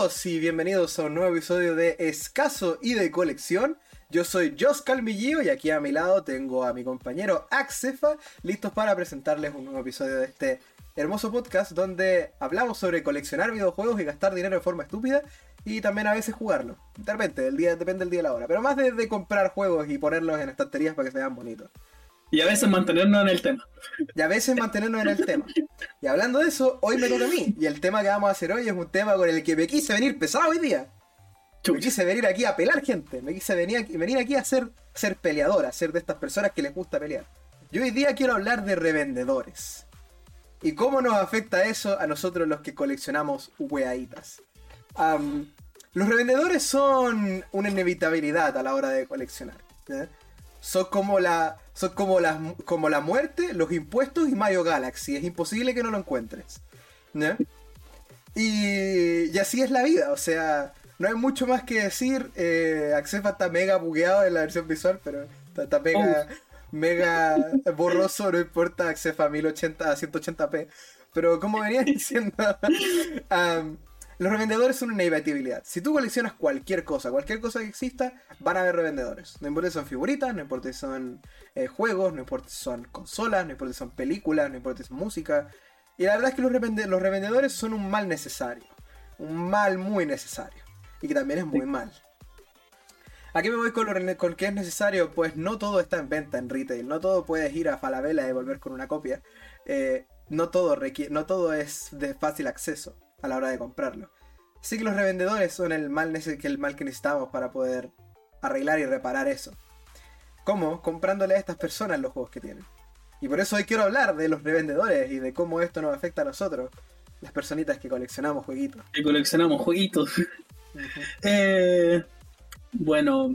todos y bienvenidos a un nuevo episodio de Escaso y de Colección. Yo soy Jos Calmillío y aquí a mi lado tengo a mi compañero Axefa, listos para presentarles un nuevo episodio de este hermoso podcast donde hablamos sobre coleccionar videojuegos y gastar dinero de forma estúpida y también a veces jugarlo. De repente, el día, depende del día y la hora, pero más de, de comprar juegos y ponerlos en estanterías para que se vean bonitos. Y a veces mantenernos en el tema. Y a veces mantenernos en el tema. Y hablando de eso, hoy me toca a mí. Y el tema que vamos a hacer hoy es un tema con el que me quise venir pesado hoy día. Me quise venir aquí a pelar gente. Me quise venir aquí, venir aquí a ser, ser peleador, a ser de estas personas que les gusta pelear. Yo hoy día quiero hablar de revendedores. Y cómo nos afecta eso a nosotros los que coleccionamos weaditas. Am, los revendedores son una inevitabilidad a la hora de coleccionar. Son como la. Son como la, como la muerte, los impuestos y Mario Galaxy. Es imposible que no lo encuentres. ¿ya? Y, y así es la vida. O sea, no hay mucho más que decir. Eh, está mega bugueado en la versión visual, pero está, está mega, mega borroso. No importa, Accefa a 1080 a 180p. Pero como venía diciendo, los revendedores son una inevitabilidad. Si tú coleccionas cualquier cosa, cualquier cosa que exista, van a haber revendedores. No importa si son figuritas, no importa si son eh, juegos, no importa si son consolas, no importa si son películas, no importa si son música. Y la verdad es que los, revende- los revendedores son un mal necesario. Un mal muy necesario. Y que también es muy mal. ¿A qué me voy con lo con que es necesario? Pues no todo está en venta en retail. No todo puedes ir a Falabella y volver con una copia. Eh, no, todo requiere, no todo es de fácil acceso a la hora de comprarlo. Así que los revendedores son el mal, el mal que necesitamos para poder arreglar y reparar eso. ¿Cómo? Comprándole a estas personas los juegos que tienen. Y por eso hoy quiero hablar de los revendedores y de cómo esto nos afecta a nosotros, las personitas que coleccionamos jueguitos. Que coleccionamos jueguitos. Eh, bueno,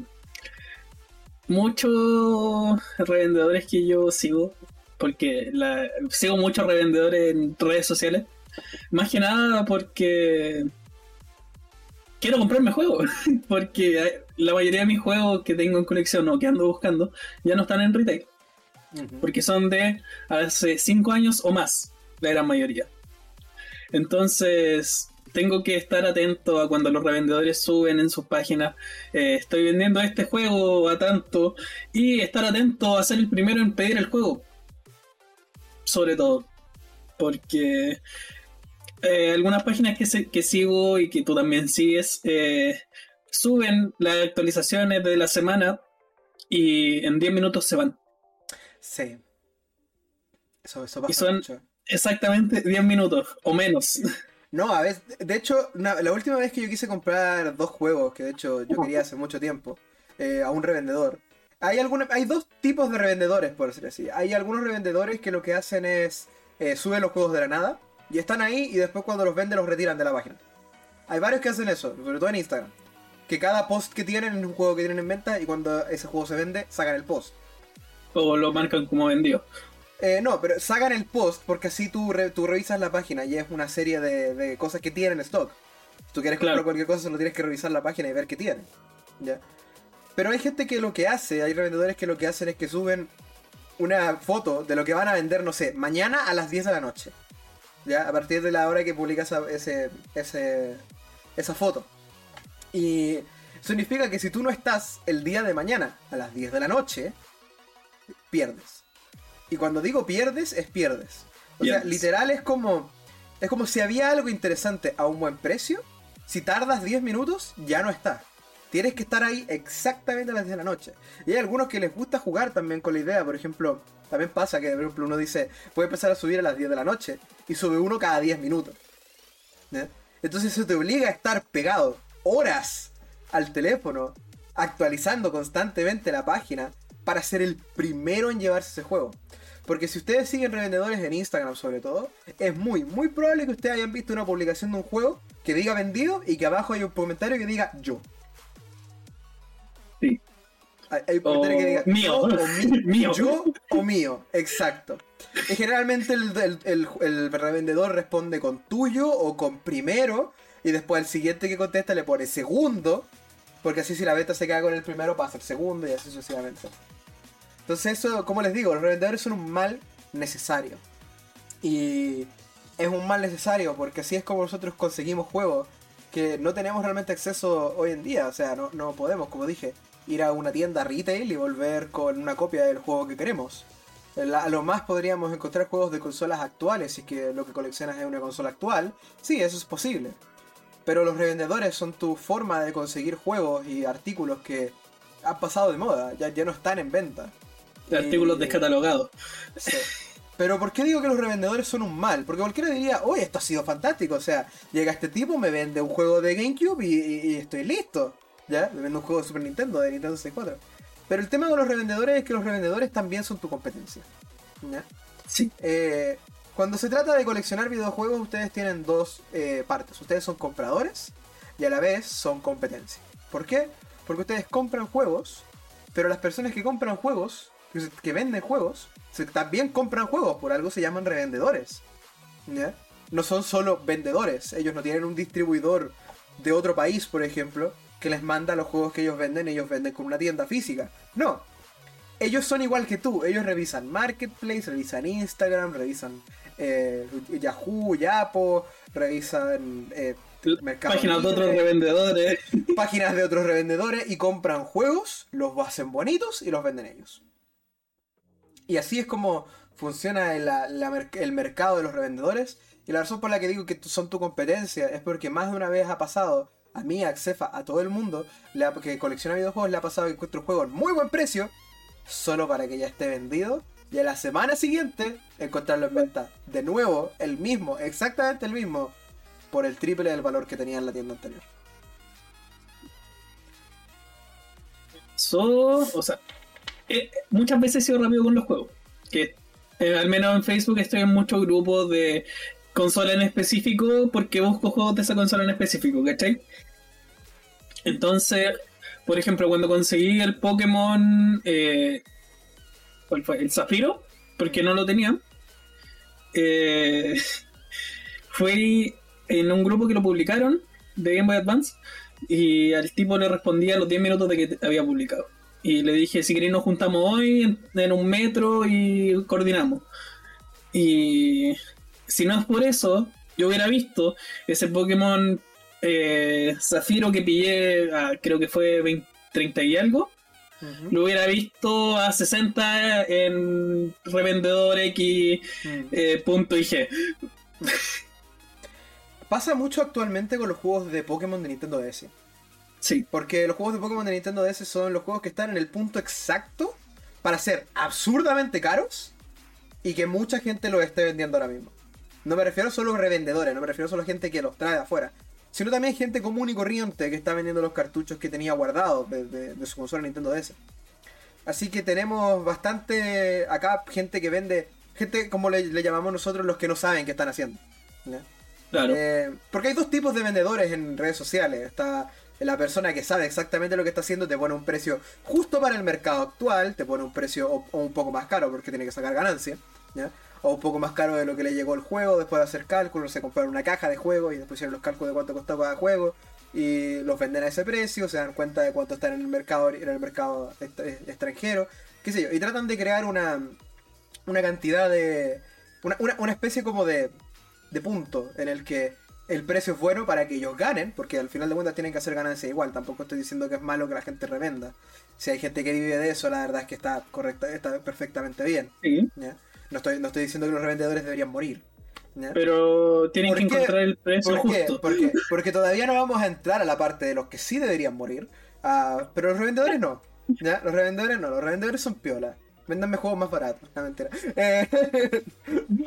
muchos revendedores que yo sigo, porque la- sigo muchos revendedores en redes sociales, más que nada porque quiero comprarme juegos, porque la mayoría de mis juegos que tengo en colección o que ando buscando ya no están en retail, porque son de hace 5 años o más, la gran mayoría. Entonces, tengo que estar atento a cuando los revendedores suben en sus páginas, eh, estoy vendiendo este juego a tanto, y estar atento a ser el primero en pedir el juego. Sobre todo, porque eh, algunas páginas que, se- que sigo y que tú también sigues, eh, suben las actualizaciones de la semana y en 10 minutos se van. Sí. Eso, eso Y pasa son- mucho. Exactamente 10 minutos o menos. No, a ver, de hecho, la última vez que yo quise comprar dos juegos, que de hecho yo quería hace mucho tiempo, eh, a un revendedor. Hay, alguna, hay dos tipos de revendedores, por decir así. Hay algunos revendedores que lo que hacen es eh, suben los juegos de la nada y están ahí y después cuando los venden los retiran de la página. Hay varios que hacen eso, sobre todo en Instagram. Que cada post que tienen es un juego que tienen en venta y cuando ese juego se vende, sacan el post. o lo marcan como vendido. Eh, no, pero sacan el post porque así tú, re- tú revisas la página y es una serie de, de cosas que tienen en stock. Si tú quieres comprar Claro. cualquier cosa, solo tienes que revisar la página y ver qué tienen. ¿ya? Pero hay gente que lo que hace, hay revendedores que lo que hacen es que suben una foto de lo que van a vender, no sé, mañana a las 10 de la noche. ¿Ya? A partir de la hora que publica esa, ese, ese, esa foto. Y significa que si tú no estás el día de mañana a las 10 de la noche, pierdes. Y cuando digo pierdes, es pierdes. O sea, literal es como. Es como si había algo interesante a un buen precio. Si tardas 10 minutos, ya no está. Tienes que estar ahí exactamente a las 10 de la noche. Y hay algunos que les gusta jugar también con la idea. Por ejemplo, también pasa que por ejemplo, uno dice, a empezar a subir a las 10 de la noche. Y sube uno cada 10 minutos. Entonces eso te obliga a estar pegado horas al teléfono, actualizando constantemente la página para ser el primero en llevarse ese juego. Porque si ustedes siguen revendedores en Instagram sobre todo, es muy, muy probable que ustedes hayan visto una publicación de un juego que diga vendido y que abajo hay un comentario que diga yo. Sí. Hay, hay un comentario O que diga mío. o mi- Mío. yo o mío, exacto. Y generalmente el, el- el- el revendedor responde con tuyo o con primero y después el siguiente que contesta le pone segundo, porque así si la beta se queda con el primero pasa el segundo y así sucesivamente. Entonces eso, como les digo, los revendedores son un mal necesario. Y es un mal necesario porque así es como nosotros conseguimos juegos que no tenemos realmente acceso hoy en día. O sea, no, no podemos, como dije, ir a una tienda retail y volver con una copia del juego que queremos. A lo más podríamos encontrar juegos de consolas actuales, si es que lo que coleccionas es una consola actual. Sí, eso es posible. Pero los revendedores son tu forma de conseguir juegos y artículos que han pasado de moda, ya, ya no están en venta. artículos descatalogados. Pero ¿por qué digo que los revendedores son un mal? Porque cualquiera diría, oye, esto ha sido fantástico. O sea, llega este tipo, me vende un juego de GameCube y, estoy listo. ¿Ya? Me vende un juego de Super Nintendo, de Nintendo 64. Pero el tema con los revendedores es que los revendedores también son tu competencia. ¿Ya? Sí. Eh, cuando se trata de coleccionar videojuegos, ustedes tienen dos eh, partes. Ustedes son compradores y a la vez son competencia. ¿Por qué? Porque ustedes compran juegos, pero las personas que compran juegos, que venden juegos, también compran juegos, por algo se llaman revendedores. No son solo vendedores, ellos no tienen un distribuidor de otro país, por ejemplo, que les manda los juegos que ellos venden, ellos venden con una tienda física. No. Ellos son igual que tú, ellos revisan Marketplace, revisan Instagram, revisan eh, Yahoo, Yapo, revisan eh, páginas de otros revendedores. Páginas de otros revendedores y compran juegos, los hacen bonitos y los venden ellos. Y así es como funciona el, mercado de los revendedores. Y la razón por la que digo que son tu competencia es porque más de una vez ha pasado a mí, a Cefa, a todo el mundo que colecciona videojuegos, le ha pasado que encuentra un juego en muy buen precio solo para que ya esté vendido. Y a la semana siguiente encontrarlo en venta de nuevo, el mismo, exactamente el mismo, por el triple del valor que tenía en la tienda anterior. So, o sea, eh, muchas veces he sido rápido con los juegos. Que eh, al menos en Facebook estoy en muchos grupos de consola en específico porque busco juegos de esa consola en específico, ¿cachai? Entonces, por ejemplo, cuando conseguí el Pokémon, eh, ¿cuál fue? El Zafiro, porque no lo tenía. fue en un grupo que lo publicaron de Game Boy Advance y al tipo le respondía los 10 minutos de que había publicado. Y le dije, si queréis nos juntamos hoy en, un metro y coordinamos. Y si no es por eso, yo hubiera visto ese Pokémon eh, Zafiro que pillé, creo que fue 20, 30 y algo. Lo hubiera visto a 60 en revendedor X mm. eh, punto IG. Pasa mucho actualmente con los juegos de Pokémon de Nintendo DS. Sí. Porque los juegos de Pokémon de Nintendo DS son los juegos que están en el punto exacto para ser absurdamente caros y que mucha gente los esté vendiendo ahora mismo. No me refiero solo a revendedores, no me refiero solo a gente que los trae de afuera, sino también gente común y corriente que está vendiendo los cartuchos que tenía guardados de, su consola Nintendo DS. Así que tenemos bastante acá gente que vende, gente como le, llamamos nosotros los que no saben qué están haciendo. Claro. Eh, porque hay dos tipos de vendedores en redes sociales. Está la persona que sabe exactamente lo que está haciendo te pone un precio justo para el mercado actual, te pone un precio o, un poco más caro porque tiene que sacar ganancia, o un poco más caro de lo que le llegó el juego después de hacer cálculos, se compraron una caja de juego y después hicieron los cálculos de cuánto costaba cada juego y los venden a ese precio, se dan cuenta de cuánto está en el mercado en el mercado extranjero, qué sé yo, y tratan de crear una una cantidad de una, una especie como de de punto en el que el precio es bueno para que ellos ganen, porque al final de cuentas tienen que hacer ganancia igual. Tampoco estoy diciendo que es malo que la gente revenda. Si hay gente que vive de eso, la verdad es que está correcta, está perfectamente bien. No, estoy, no estoy diciendo que los revendedores deberían morir. Pero tienen que encontrar el precio justo. Porque, porque todavía no vamos a entrar a la parte de los que sí deberían morir. Uh, pero los revendedores no. Los revendedores no, los revendedores son piolas. Véndanme juegos más baratos. No, mentira. Eh,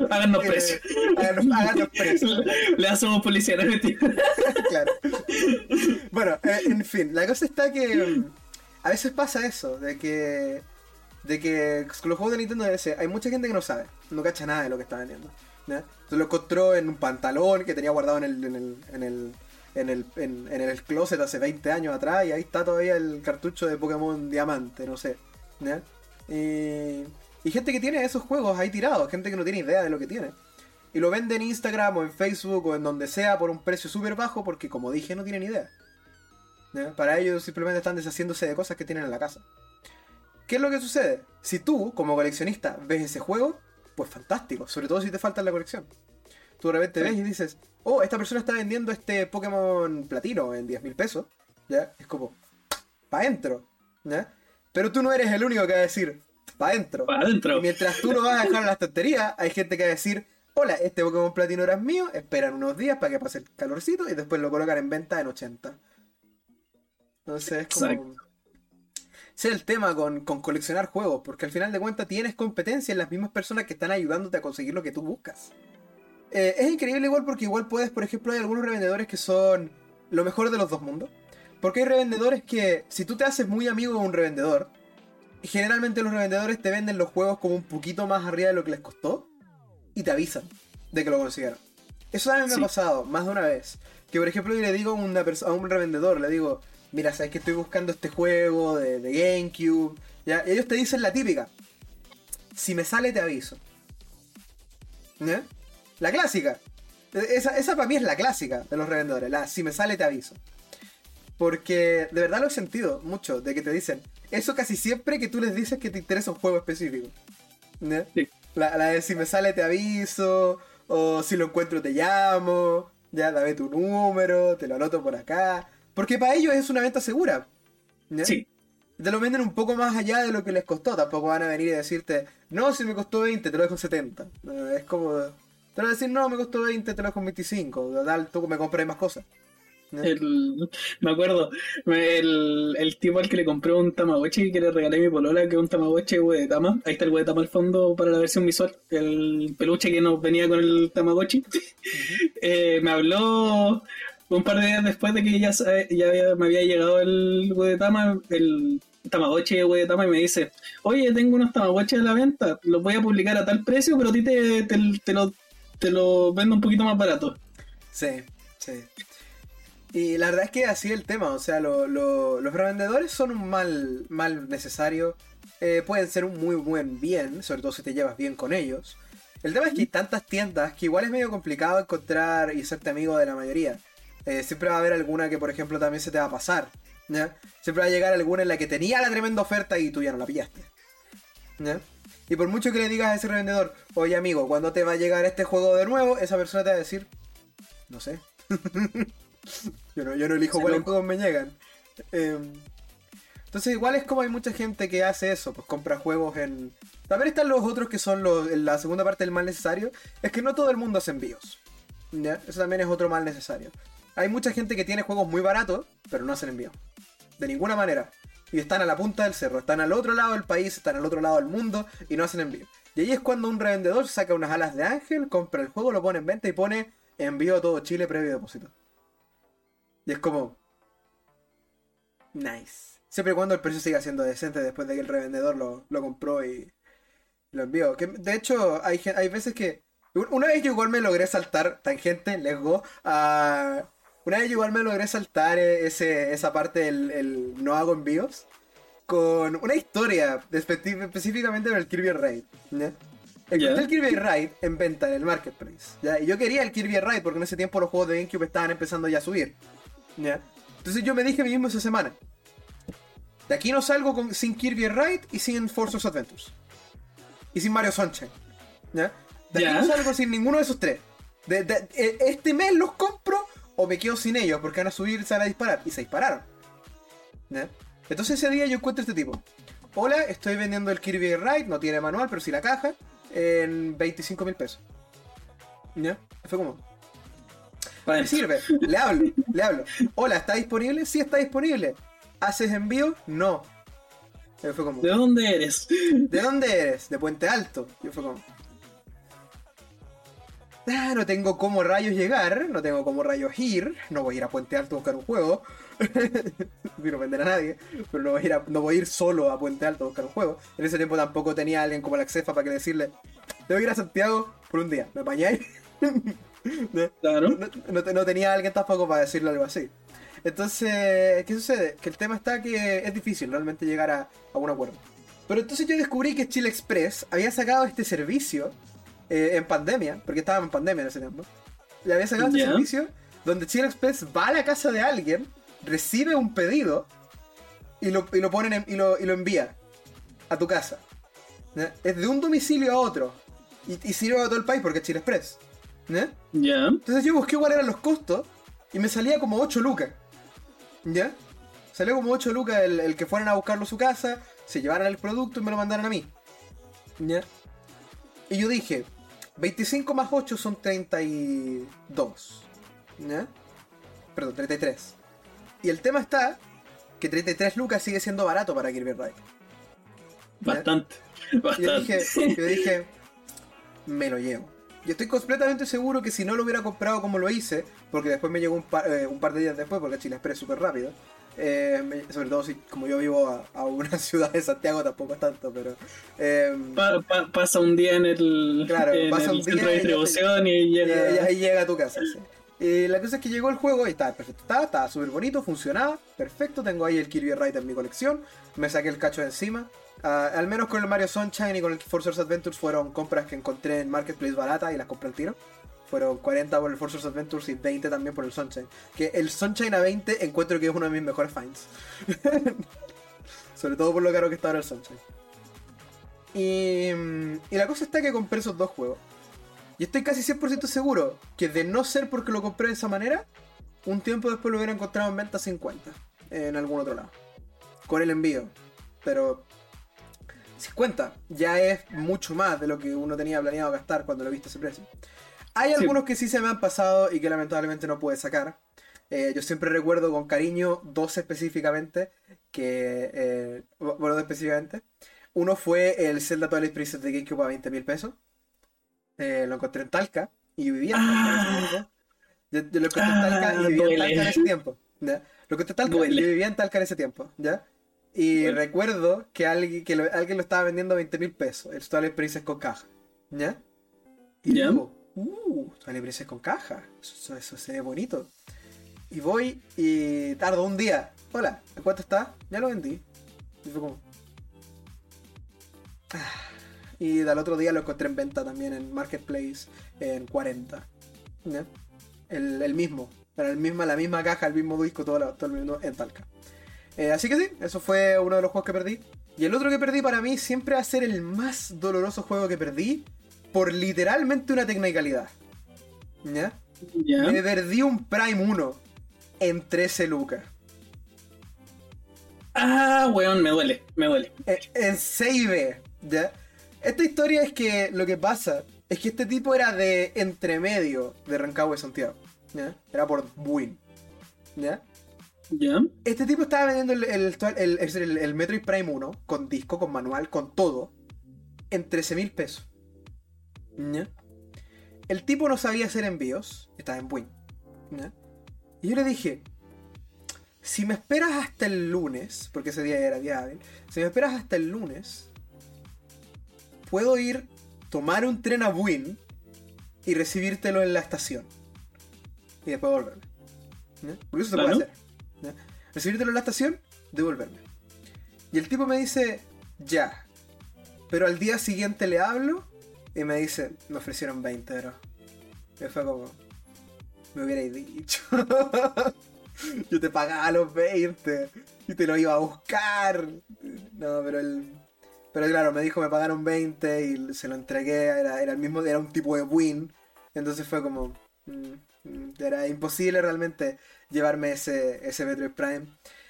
háganos precios. Háganos, precios. Le hacemos policía, no claro. Bueno, eh, en fin, la cosa está que mm, a veces pasa eso, de que de que con los juegos de Nintendo DS hay mucha gente que no sabe, no cacha nada de lo que está vendiendo. ¿ya? Se lo encontró en un pantalón que tenía guardado en el, en el, en el, en el, en, closet hace 20 años atrás y ahí está todavía el cartucho de Pokémon Diamante, no sé. y gente que tiene esos juegos ahí tirados, gente que no tiene idea de lo que tiene. Y lo vende en Instagram o en Facebook o en donde sea por un precio súper bajo porque, como dije, no tienen idea. Para ellos simplemente están deshaciéndose de cosas que tienen en la casa. ¿Qué es lo que sucede? Si tú, como coleccionista, ves ese juego, pues fantástico, sobre todo si te falta la colección. Tú de repente ves y dices, oh, esta persona está vendiendo este Pokémon platino en 10 mil pesos, ¿ya? Es como, pa' adentro, ¿ya? Pero tú no eres el único que va a decir, pa' adentro. Pa' adentro. Y mientras tú lo vas a dejar en las tonterías, hay gente que va a decir, hola, este Pokémon platino era mío, esperan unos días para que pase el calorcito y después lo colocan en venta en 80. Entonces es como... Exacto. Es el tema con, con coleccionar juegos, porque al final de cuentas tienes competencia en las mismas personas que están ayudándote a conseguir lo que tú buscas. Eh, es increíble igual porque igual puedes, por ejemplo, hay algunos revendedores que son lo mejor de los dos mundos. Porque hay revendedores que, si tú te haces muy amigo de un revendedor, generalmente los revendedores te venden los juegos como un poquito más arriba de lo que les costó y te avisan de que lo consiguieron. Eso también me Sí. ha pasado más de una vez. Que por ejemplo yo le digo a, una a un revendedor, le digo, mira, sabes que estoy buscando este juego de, de GameCube. ¿ya? Y ellos te dicen la típica. Si me sale te aviso. ¿Ya? La clásica. E- Esa, esa para mí es la clásica de los revendedores. La si me sale te aviso. Porque de verdad lo he sentido mucho, de que te dicen, eso casi siempre que tú les dices que te interesa un juego específico. ¿Ya? Sí. La, la de si me sale te aviso, o si lo encuentro te llamo, ya dame tu número, te lo anoto por acá. Porque para ellos es una venta segura. ¿ya? Sí, Te lo venden un poco más allá de lo que les costó. Tampoco van a venir y decirte, no, si me costó 20, te lo dejo en 70. No, es como, te van a decir, no, me costó 20, te lo dejo en 25. Dale, tú me compré más cosas. ¿ya? el, me acuerdo, el, el tipo al que le compré un Tamagotchi que le regalé a mi polola, que es un Tamagotchi Tama Ahí está el Tama al fondo para la versión visual, el peluche que nos venía con el Tamagotchi. Eh, me habló un par de días después de que ya, había- me había llegado el Tama el Tamagotchi de Tama y me dice, oye, tengo unos Tamagotchi a la venta, los voy a publicar a tal precio, pero a ti te, te, te lo, te lo vendo un poquito más barato. Sí, sí. Y la verdad es que así es el tema, o sea, lo- lo- los revendedores son un mal, mal necesario, eh, pueden ser un muy buen bien, sobre todo si te llevas bien con ellos. El tema es que hay tantas tiendas que igual es medio complicado encontrar y serte amigo de la mayoría. Eh, siempre va a haber alguna que, por ejemplo, también se te va a pasar. ¿ya? Siempre va a llegar alguna en la que tenía la tremenda oferta y tú ya no la pillaste. ¿ya? Y por mucho que le digas a ese revendedor, oye amigo, ¿cuándo te va a llegar este juego de nuevo? Esa persona te va a decir, no sé. yo, no, yo no elijo cuáles juegos me llegan. Em, entonces igual es como hay mucha gente que hace eso, pues compra juegos en... También están los otros que son los, en la segunda parte del mal necesario, es que no todo el mundo hace envíos. ¿ya? Eso también es otro mal necesario. Hay mucha gente que tiene juegos muy baratos, pero no hacen envíos. De ninguna manera. Y están a la punta del cerro, están al otro lado del país, están al otro lado del mundo y no hacen envío. Y ahí es cuando un revendedor saca unas alas de ángel, compra el juego, lo pone en venta y pone envío a todo Chile previo depósito. Y es como... Nice. Siempre y cuando el precio siga siendo decente después de que el revendedor lo, compró y lo envió. De hecho, hay, hay veces que... Una vez yo igual me logré saltar, tangente, let's go, a... Una vez igual me logré saltar eh, ese, esa parte del el no hago envíos con una historia de específicamente del Kirby Raid. ¿ya? Encontré Ya. el Kirby Raid en venta en el Marketplace. ¿ya? Y yo quería el Kirby Raid porque en ese tiempo los juegos de GameCube estaban empezando ya a subir. ¿ya? Entonces yo me dije a mí mismo esa semana. De aquí no salgo con- sin Kirby Raid y sin Force of Adventures. Y sin Mario Sunshine. ¿ya? De aquí Ya. no salgo sin ninguno de esos tres. De- de- e- este mes los compro o me quedo sin ellos porque van a subir y se van a disparar. Y se dispararon. ¿ya? Entonces ese día yo encuentro a este tipo. Hola, estoy vendiendo el Kirby Raid, no tiene manual, pero sí la caja, en 25 mil pesos. ¿Ya? Fue como, Pa' me sirve, le hablo, le hablo. Hola, ¿está disponible? Sí está disponible. ¿Haces envío? No. Fue como, ¿De dónde eres? ¿de dónde eres? De Puente Alto. Y fue como, ah, no tengo cómo rayos llegar, no tengo cómo rayos ir, no voy a ir a Puente Alto a buscar un juego. no vender a nadie, pero no voy, a ir a- no voy a ir solo a Puente Alto a buscar un juego. En ese tiempo tampoco tenía a alguien como la Cefa para que decirle, debo ir a Santiago por un día, ¿me apañáis? ¿No? Claro. no, no no tenía a alguien tampoco para decirle algo así. Entonces, ¿qué sucede? Que el tema está que es difícil realmente llegar a, a un acuerdo. Pero entonces yo descubrí que Chile Express había sacado este servicio eh, en pandemia, porque estábamos en pandemia en ese tiempo. Y había sacado este Ya. servicio donde Chile Express va a la casa de alguien, recibe un pedido y lo, y lo ponen en- y, lo, y lo envía a tu casa. Es de un domicilio a otro. Y, y sirve a todo el país porque es Chile Express. ¿Ya? Ya. Entonces yo busqué cuáles eran los costos y me salía como 8 lucas. ¿Ya? Salió como 8 lucas el, el que fueran a buscarlo a su casa, se llevaran el producto y me lo mandaran a mí. ¿Ya? Y yo dije, 25 más 8 son 32. ¿Ya? Perdón, 33. Y el tema está que 33 lucas sigue siendo barato para Kirby Ride. Bastante. Y yo Bastante. dije, yo dije, me lo llevo. Y estoy completamente seguro que si no lo hubiera comprado como lo hice, porque después me llegó un par, eh, un par de días después, porque Chile Express es súper rápido, eh, me- sobre todo si como yo vivo a, a una ciudad de Santiago tampoco es tanto, pero... eh, Pa- pa- pasa un día en el, Claro, en pasa el un día centro de distribución y y, llega. y ahí llega a tu casa. sí. Y la cosa es que llegó el juego y estaba perfecto. Estaba, estaba súper bonito, funcionaba, perfecto. Tengo ahí el Kirby Ride en mi colección. Me saqué el cacho de encima. Ah, al menos con el Mario Sunshine y con el Forza Adventures fueron compras que encontré en Marketplace barata y las compré al tiro. Fueron 40 por el Forza Adventures y 20 también por el Sunshine. Que el Sunshine a 20 encuentro que es uno de mis mejores finds. Sobre todo por lo caro que está ahora el Sunshine. Y, mm, y la cosa está que compré esos dos juegos. Y estoy casi 100% seguro que de no ser porque lo compré de esa manera, un tiempo después lo hubiera encontrado en venta a 50 en algún otro lado. Con el envío. Pero 50 ya es mucho más de lo que uno tenía planeado gastar cuando lo viste ese precio. Hay Sí. algunos que sí se me han pasado y que lamentablemente no pude sacar. Eh, yo siempre recuerdo con cariño dos específicamente, que, eh, bueno, dos específicamente. Uno fue el Zelda Twilight Princess de GameCube a 20 mil pesos. Eh, lo encontré en Talca y vivía en Talca en ese Ah. tiempo. Yo, yo lo encontré en Talca y Ah, vivía en. Talca en ese tiempo. ¿ya? Lo encontré en Talca y yo vivía en Talca en ese tiempo. ¿ya? Y Duele. recuerdo que alguien, que lo, alguien lo estaba vendiendo a 20 mil pesos. El Twilight Princess con caja. ¿Ya? Y Ya. digo, uh, Twilight Princess con caja. Eso, se ve bonito. Y voy y tardo un día. Hola, ¿a cuánto está? Ya lo vendí. Y fue como. Ah. Y al otro día lo encontré en venta también en Marketplace en 40. ¿Ya? El, mismo. Era el misma, la misma caja, el mismo disco, todo, lo- todo el mismo en Talca. Eh, así que sí, eso fue uno de los juegos que perdí. Y el otro que perdí para mí siempre va a ser el más doloroso juego que perdí por literalmente una tecnicalidad. ¿Ya? Ya. Me perdí un Prime 1 en 13 lucas. Ah, weón, me duele, me duele. En, en Save, ¿ya? Esta historia es que lo que pasa es que este tipo era de entremedio de Rancagua y Santiago. ¿ya? Era por Buin. ¿Ya? Ya. Este tipo estaba vendiendo el, el, el- el Metroid Prime 1 con disco, con manual, con todo, en 13 mil pesos. ¿Ya? El tipo no sabía hacer envíos, estaba en Buin. ¿ya? Y yo le dije, si me esperas hasta el lunes, porque ese día era día hábil, si me esperas hasta el lunes, puedo ir, tomar un tren a Buin y recibírtelo en la estación. Y después volverme. ¿ya? Porque eso se puede hacer. ¿ya? Recibírtelo en la estación, devolverme. Y el tipo me dice, ya. Pero al día siguiente le hablo y me dice, me ofrecieron 20 euros. Y fue como, me hubierais dicho. Yo te pagaba los 20 y te lo iba a buscar. No, pero él. Pero claro, me dijo me pagaron 20 y se lo entregué. Era, era el mismo, era un tipo de win. Entonces fue como. mm, mm, Era imposible realmente llevarme ese, ese Metroid Prime.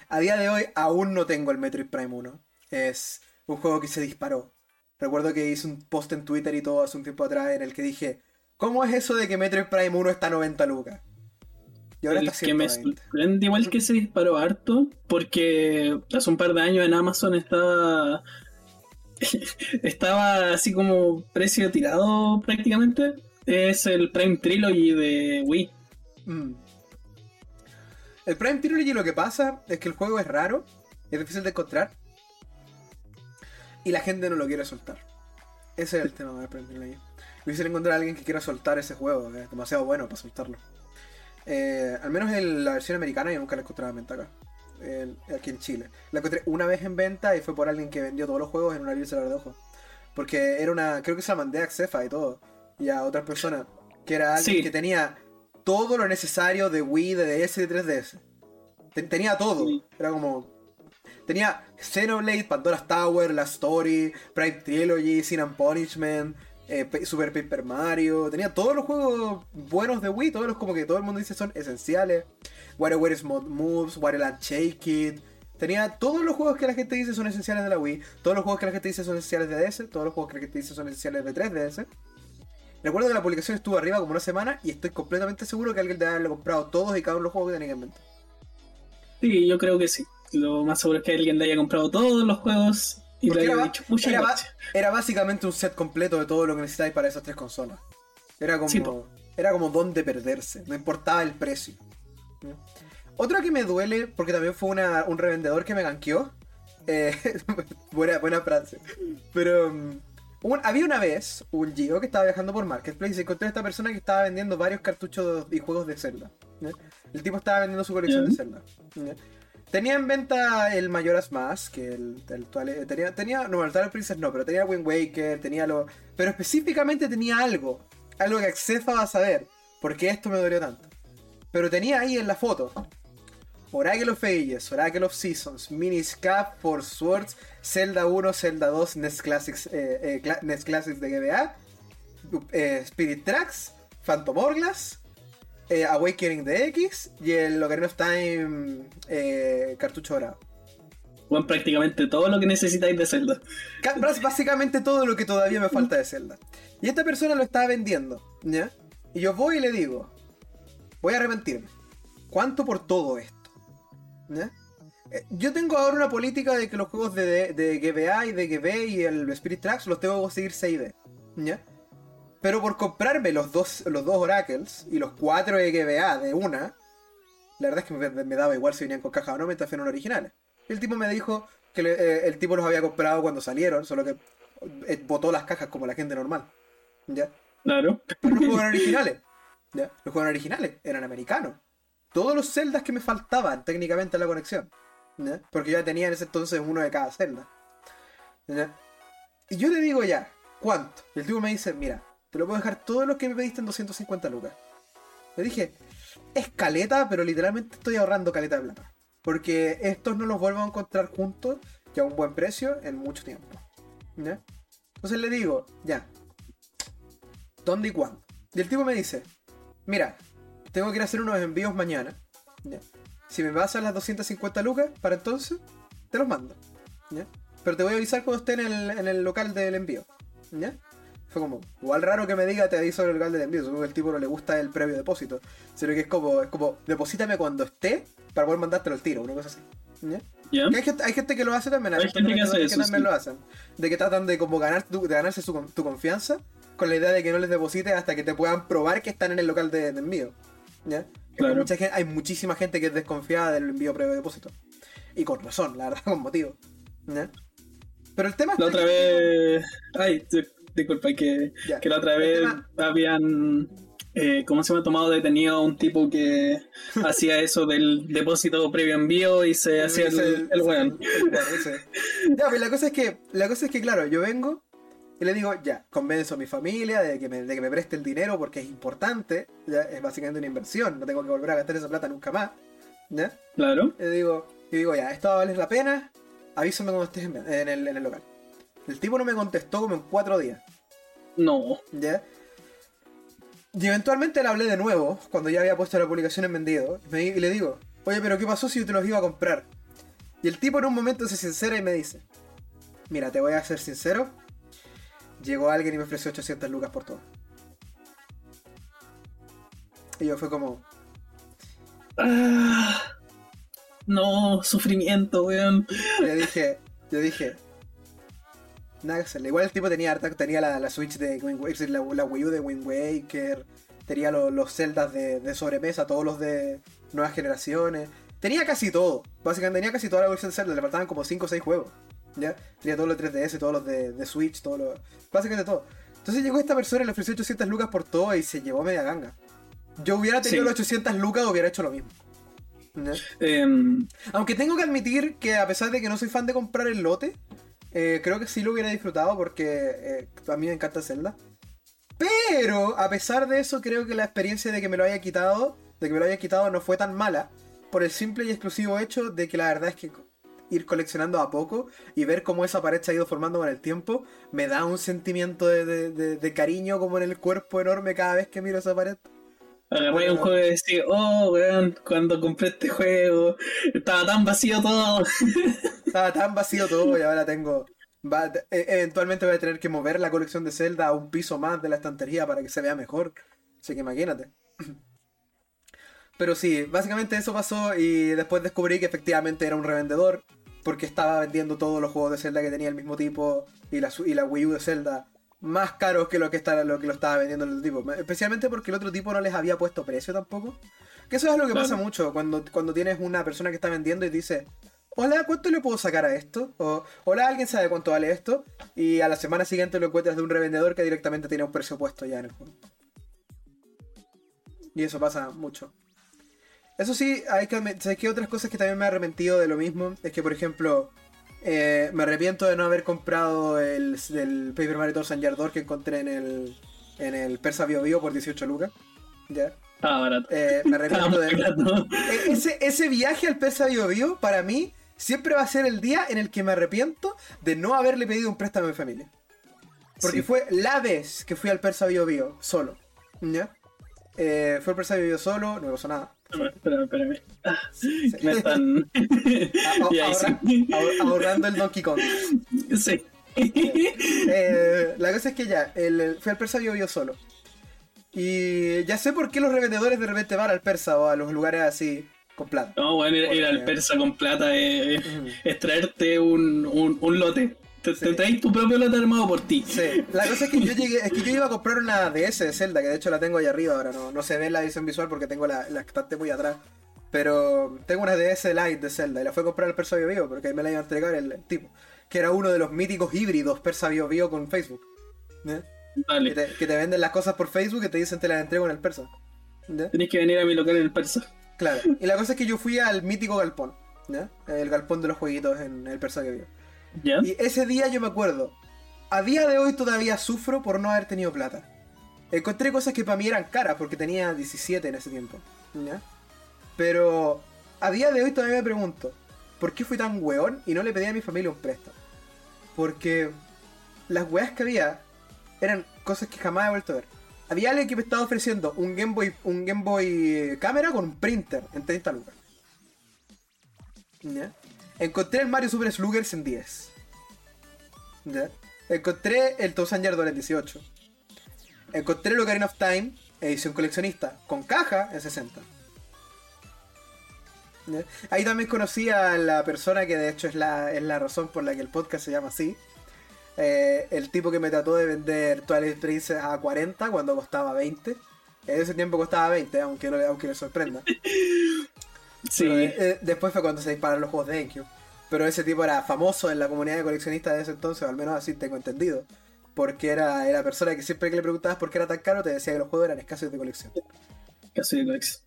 A día de hoy aún no tengo el Metroid Prime 1. Es un juego que se disparó. Recuerdo que hice un post en Twitter y todo hace un tiempo atrás en el que dije, ¿cómo es eso de que Metroid Prime 1 está a 90 lucas? Y ahora el está que me 120. sorprende igual que se disparó harto, porque hace un par de años en Amazon estaba estaba así como precio tirado prácticamente. Es el Prime Trilogy de Wii. Mm. El Prime Trilogy lo que pasa es que el juego es raro, es difícil de encontrar y la gente no lo quiere soltar. Ese es el tema del Prime Trilogy. Difícil encontrar a alguien que quiera soltar ese juego, es demasiado bueno para soltarlo. Eh, al menos en la versión americana yo nunca la encontraba en venta acá, en- aquí en Chile. La encontré una vez en venta y fue por alguien que vendió todos los juegos en una libra de ojo. Porque era una, creo que se la mandé a Xefa y todo, y a otras personas, que era alguien Sí. que tenía todo lo necesario de Wii, de DS y de 3DS. Ten- tenía todo. Sí. Era como. Tenía Xenoblade, Pandora's Tower, La Story, Prime Trilogy, Sin and Punishment, eh, Super Paper Mario, tenía todos los juegos buenos de Wii, todos los como que todo el mundo dice son esenciales. WarioWare Small Moves, Wario Land Shake It. Tenía todos los juegos que la gente dice son esenciales de la Wii, todos los juegos que la gente dice son esenciales de DS, todos los juegos que la gente dice son esenciales de 3DS. Recuerdo que la publicación estuvo arriba como una semana y estoy completamente seguro que alguien debe haberle comprado todos y cada uno de los juegos que tenía en mente. Sí, yo creo que sí. Lo más seguro es que alguien le haya comprado todos los juegos y le haya dicho muchas era, básicamente un set completo de todo lo que necesitáis para esas tres consolas. Era como, era como dónde perderse, no importaba el precio. Otra que me duele, porque también fue una, un revendedor que me ganqueó. Eh, buena, buena frase. Pero um, había una vez un Gio que estaba viajando por Marketplace y encontré a esta persona que estaba vendiendo varios cartuchos y juegos de Zelda. El tipo estaba vendiendo su colección de Zelda. Tenía en venta el Majora's Mask, que el, el, tenía, tenía, no, el Twilight Princess no, pero tenía Wind Waker, tenía lo, pero específicamente tenía algo, algo que Accefa va a saber, porque esto me dolió tanto. Pero tenía ahí en la foto Oracle of Ages, Oracle of Seasons, Miniscap, For Swords, Zelda 1, Zelda 2, NES Classics, eh, eh, NES Classics de GBA, eh, Spirit Tracks, Phantom Hourglass, eh, Awakening de X y el Ocarina of Time eh, cartucho dorado. Bueno, prácticamente todo lo que necesitáis de Zelda. Básicamente todo lo que todavía me falta de Zelda. Y esta persona lo estaba vendiendo, ¿ya? Y yo voy y le digo, voy a arrepentirme. ¿Cuánto por todo esto? ¿Ya? Eh, yo tengo ahora una política de que los juegos de, de, GBA y de GB y el Spirit Tracks los tengo que seguir 6D. ¿Ya? Pero por comprarme los dos, los dos Oracles y los cuatro EGBA de una, la verdad es que me, daba igual si venían con caja o no, mientras fueron originales. El tipo me dijo que eh, el tipo los había comprado cuando salieron, solo que eh, botó las cajas como la gente normal. ¿Ya? Claro. Pero los juegos eran originales. ¿Ya? Los juegos eran originales, eran americanos. Todos los celdas que me faltaban técnicamente en la conexión. ¿Ya? Porque ya tenía en ese entonces uno de cada celda. ¿Ya? Y yo le digo ya, ¿cuánto? Y el tipo me dice, mira, te lo puedo dejar todo lo que me pediste en 250 lucas. Le dije, es caleta, pero literalmente estoy ahorrando caleta de plata. Porque estos no los vuelvo a encontrar juntos y a un buen precio en mucho tiempo. ¿Ya? Entonces le digo, ya, ¿dónde y cuándo? Y el tipo me dice, mira, tengo que ir a hacer unos envíos mañana. Si me vas a las 250 lucas, para entonces, te los mando. Pero te voy a avisar cuando esté en el, en el local del envío. ¿ya? Fue como, igual raro que me diga te aviso el local de envío, supongo que el tipo no le gusta el previo depósito. Sino que es como, es como, deposítame cuando esté para poder mandártelo al tiro, una cosa así. Hay, gente, que lo hace también, hay, gente que, hace también lo hacen. De que tratan de como ganar de ganarse su, tu confianza con la idea de que no les deposites hasta que te puedan probar que están en el local de, envío. ¿Ya? Mucha gente, hay muchísima gente que es desconfiada del envío previo depósito. Y con razón, la verdad, con motivo. ¿Ya? Pero el tema La otra vez. Ay, disculpa, que, que la otra vez habían, eh, ¿cómo se me ha tomado detenido a un tipo que hacía eso del depósito previo envío y se hacía el, el, weón. ya, pues la cosa es que, la cosa es que, claro, yo vengo y le digo, ya, convenzo a mi familia de que me, de que me preste el dinero porque es importante, ya, es básicamente una inversión, no tengo que volver a gastar esa plata nunca más. ¿Ya? Claro. Y digo, y digo, ya, esto va a valer la pena, avísame cuando estés en el, en el local. El tipo no me contestó como en cuatro días. No. ¿Ya? Y eventualmente le hablé de nuevo, cuando ya había puesto la publicación en vendido, y le digo, oye, pero ¿qué pasó si yo te los iba a comprar? Y el tipo en un momento se sincera y me dice, mira, te voy a ser sincero, llegó alguien y me ofreció 800 lucas por todo. Y yo fue como... Ah, no, sufrimiento, weón. Yo dije, yo dije, Nada Igual el tipo tenía tenía la, Switch de Wind Waker, la, Wii U de Wind Waker, tenía los celdas de, sobremesa, todos los de nuevas generaciones. Tenía casi todo. Básicamente tenía casi toda la versión de Zelda, le faltaban como 5 o 6 juegos. ¿Ya? Tenía todos los 3DS, todos los de, Switch, todos los. Básicamente todo. Entonces llegó esta persona y le ofreció 800 lucas por todo y se llevó media ganga. Yo hubiera tenido los 800 lucas hubiera hecho lo mismo. Em, Aunque tengo que admitir que a pesar de que no soy fan de comprar el lote, eh, creo que sí lo hubiera disfrutado porque eh, a mí me encanta Zelda. Pero, a pesar de eso, creo que la experiencia de que me lo haya quitado, de que me lo haya quitado, no fue tan mala. Por el simple y exclusivo hecho de que la verdad es que ir coleccionando a poco y ver cómo esa pared se ha ido formando con el tiempo, me da un sentimiento de, cariño como en el cuerpo enorme cada vez que miro esa pared. Agarré un juego y decir, oh, weón, cuando compré este juego, estaba tan vacío todo. estaba tan vacío todo y ahora tengo... E, eventualmente voy a tener que mover la colección de Zelda a un piso más de la estantería para que se vea mejor. Así que imagínate. Pero sí, básicamente eso pasó y después descubrí que efectivamente era un revendedor porque estaba vendiendo todos los juegos de Zelda que tenía el mismo tipo y la Wii U de Zelda más caros que lo que, lo que lo estaba vendiendo el otro tipo. Especialmente porque el otro tipo no les había puesto precio tampoco. Que eso es lo que pasa mucho cuando, cuando tienes una persona que está vendiendo y dice, hola, ¿cuánto le puedo sacar a esto? O, hola, ¿alguien sabe cuánto vale esto? Y a la semana siguiente lo encuentras de un revendedor que directamente tiene un precio puesto ya en el juego. Y eso pasa mucho. Eso sí, hay que ¿sabes qué? Otras cosas que también me he arrepentido de lo mismo es que, por ejemplo, eh, me arrepiento de no haber comprado el, Paper Mario Thousand Sanjardor que encontré en el, en el Persa Bio Bio por 18 lucas. ¿Ya? Ah, barato. Eh, me arrepiento de. Ese, ese viaje al Persa Bio Bio, para mí, siempre va a ser el día en el que me arrepiento de no haberle pedido un préstamo a mi familia. Porque fue la vez que fui al Persa Bio Bio solo. ¿Ya? Eh, fue al Persa Bio Bio solo, no me pasó nada. Espérame, espérame. Ah, Me están. ahorrando el Donkey Kong. Sí. Eh, la cosa es que ya, el, fui al persa yo solo. Y ya sé por qué los revendedores de repente van al persa o a los lugares así con plata. No, bueno, ir, al persa con plata es, traerte un, un, un lote. Te, traes tu propio lote armado por ti. Sí. La cosa es que yo llegué, es que yo iba a comprar una DS de Zelda, que de hecho la tengo ahí arriba ahora, no, no se ve en la edición visual porque tengo la, la estante muy atrás. Pero tengo una DS Lite de Zelda y la fui a comprar al Persa Bio Bio porque ahí me la iba a entregar el, tipo. Que era uno de los míticos híbridos Persa Bio Bio con Facebook. Que, te, que, te, venden las cosas por Facebook y te dicen te las entrego en el Persa. Tenés que venir a mi local en el Persa. Claro. Y la cosa es que yo fui al mítico galpón. El galpón de los jueguitos en el Persa Bio Bio. Y ese día yo me acuerdo, a día de hoy todavía sufro por no haber tenido plata. Encontré cosas que para mí eran caras porque tenía 17 en ese tiempo. Pero a día de hoy todavía me pregunto, ¿por qué fui tan weón y no le pedí a mi familia un préstamo? Porque las weas que había eran cosas que jamás he vuelto a ver. Había alguien que me estaba ofreciendo un Game Boy, un Game Boy cámara con un printer en 30 lucas. ¿Ya? Encontré el Mario Super Sluggers en 10. ¿Ya? Encontré el Thousand Yard en 18. Encontré el Ocarina of Time, edición coleccionista, con caja en 60. Ahí también conocí a la persona que de hecho es la, es la razón por la que el podcast se llama así. Eh, el tipo que me trató de vender Twilight Princess a 40 cuando costaba 20. En ese tiempo costaba 20, aunque, aunque le sorprenda. Sí. Eh, después fue cuando se dispararon los juegos de GameCube. Pero ese tipo era famoso en la comunidad de coleccionistas de ese entonces, al menos así tengo entendido. Porque era, era persona que siempre que le preguntabas por qué era tan caro, te decía que los juegos eran escasos de colección. Escasos de colección.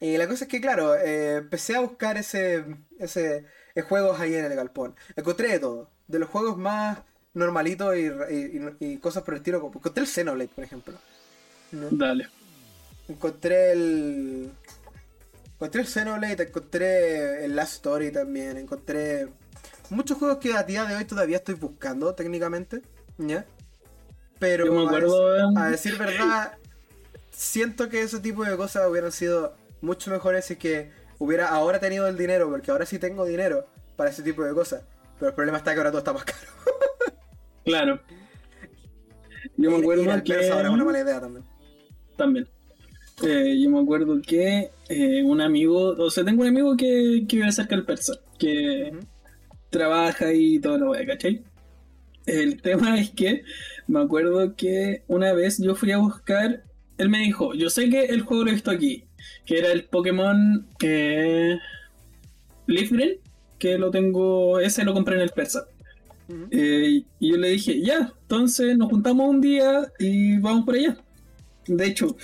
Y la cosa es que, claro, eh, empecé a buscar ese, ese eh, juegos ahí en el galpón. Encontré de todo. De los juegos más normalitos y, cosas por el estilo. Encontré el Xenoblade, por ejemplo. Dale. Encontré el. Encontré el Xenoblade, encontré el Last Story también, encontré muchos juegos que a día de hoy todavía estoy buscando técnicamente, ¿ya? Pero a, decir verdad, siento que ese tipo de cosas hubieran sido mucho mejores si que hubiera ahora tenido el dinero, porque ahora sí tengo dinero para ese tipo de cosas. Pero el problema está que ahora todo está más caro. claro. Yo me acuerdo que... ahora es una mala idea también. También. Eh, yo me acuerdo que eh, un amigo, o sea, tengo un amigo que, que vive cerca del persa, que trabaja y todo lo wea, ¿cachai? El tema es que me acuerdo que una vez yo fui a buscar, él me dijo, yo sé que el juego lo he visto aquí, que era el Pokémon eh, Leaf Green, que lo tengo, ese lo compré en el persa. Eh, y yo le dije, ya, entonces nos juntamos un día y vamos por allá. De hecho,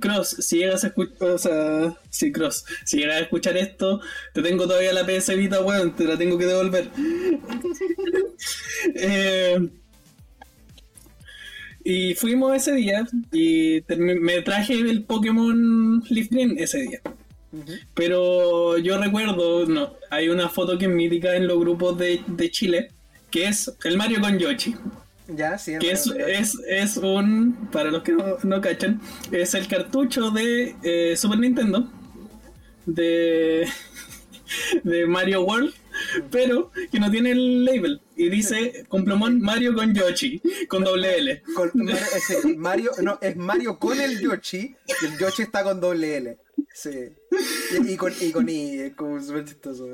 Cross, si llegas a escuchar, o sea, sí, Cross, si llegas a escuchar esto, te tengo todavía la PS Vita, weón, te la tengo que devolver. Eh, y fuimos ese día y me traje el Pokémon Leaf Green ese día. Pero yo recuerdo, no, hay una foto que es mítica en los grupos de, de Chile, que es el Mario con Yoshi. Ya, sí. Que es, es, es, un, para los que no, no cachan, es el cartucho de eh, Super Nintendo de, de Mario World, pero que no tiene el label. Y dice Complomón Mario con Yoshi, con doble L. Con, Mario, no, es Mario con el Yoshi y el Yoshi está con doble L. Sí. Y, con, y con I, es como súper chistoso.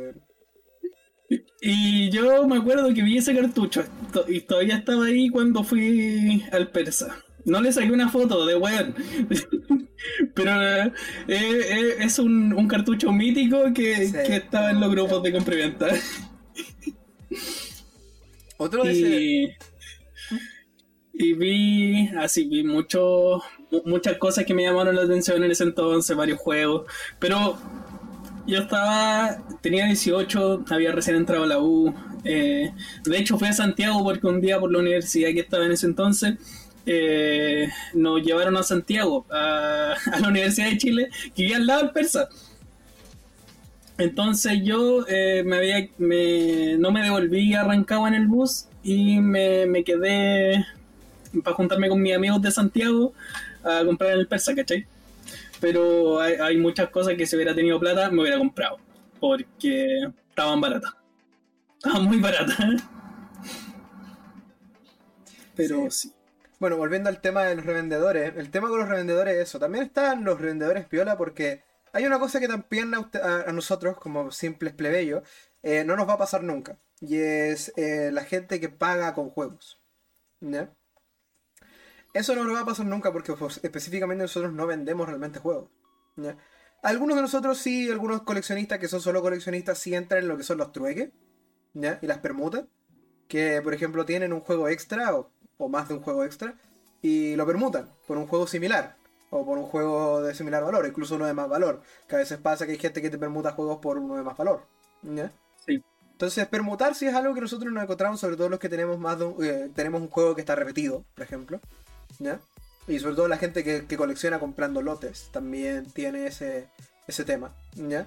Y yo me acuerdo que vi ese cartucho y todavía estaba ahí cuando fui al persa. No le saqué una foto de weón. Pero eh, eh, es un, cartucho mítico que, estaba en los grupos de compra Otro de y, y vi así, vi mucho, muchas cosas que me llamaron la atención en ese entonces, varios juegos. Pero yo estaba, tenía 18, había recién entrado a la U. Eh, de hecho, fui a Santiago porque un día por la universidad que estaba en ese entonces, eh, nos llevaron a Santiago, a, la Universidad de Chile, que iba al lado del persa. Entonces yo eh, me había, me, no me devolví arrancado en el bus y me, me quedé para juntarme con mis amigos de Santiago a comprar en el persa, ¿cachai? Pero hay, muchas cosas que si hubiera tenido plata me hubiera comprado, porque estaban baratas. Estaban muy baratas. Pero sí. Bueno, volviendo al tema de los revendedores, el tema con los revendedores es eso. También están los revendedores piola porque hay una cosa que también a, nosotros, como simples plebeyos, eh, no nos va a pasar nunca. Y es eh, la gente que paga con juegos. ¿Ya? Eso no nos va a pasar nunca porque pues, específicamente nosotros no vendemos realmente juegos. Algunos de nosotros sí, algunos coleccionistas que son solo coleccionistas sí entran en lo que son los trueques y las permutas. Que por ejemplo tienen un juego extra o, más de un juego extra y lo permutan por un juego similar o por un juego de similar valor, incluso uno de más valor. Que a veces pasa que hay gente que te permuta juegos por uno de más valor. Sí. Entonces, permutar sí es algo que nosotros nos encontramos, sobre todo los que tenemos más de eh, tenemos un juego que está repetido, por ejemplo. Y sobre todo la gente que, colecciona comprando lotes también tiene ese, ese tema, ¿ya?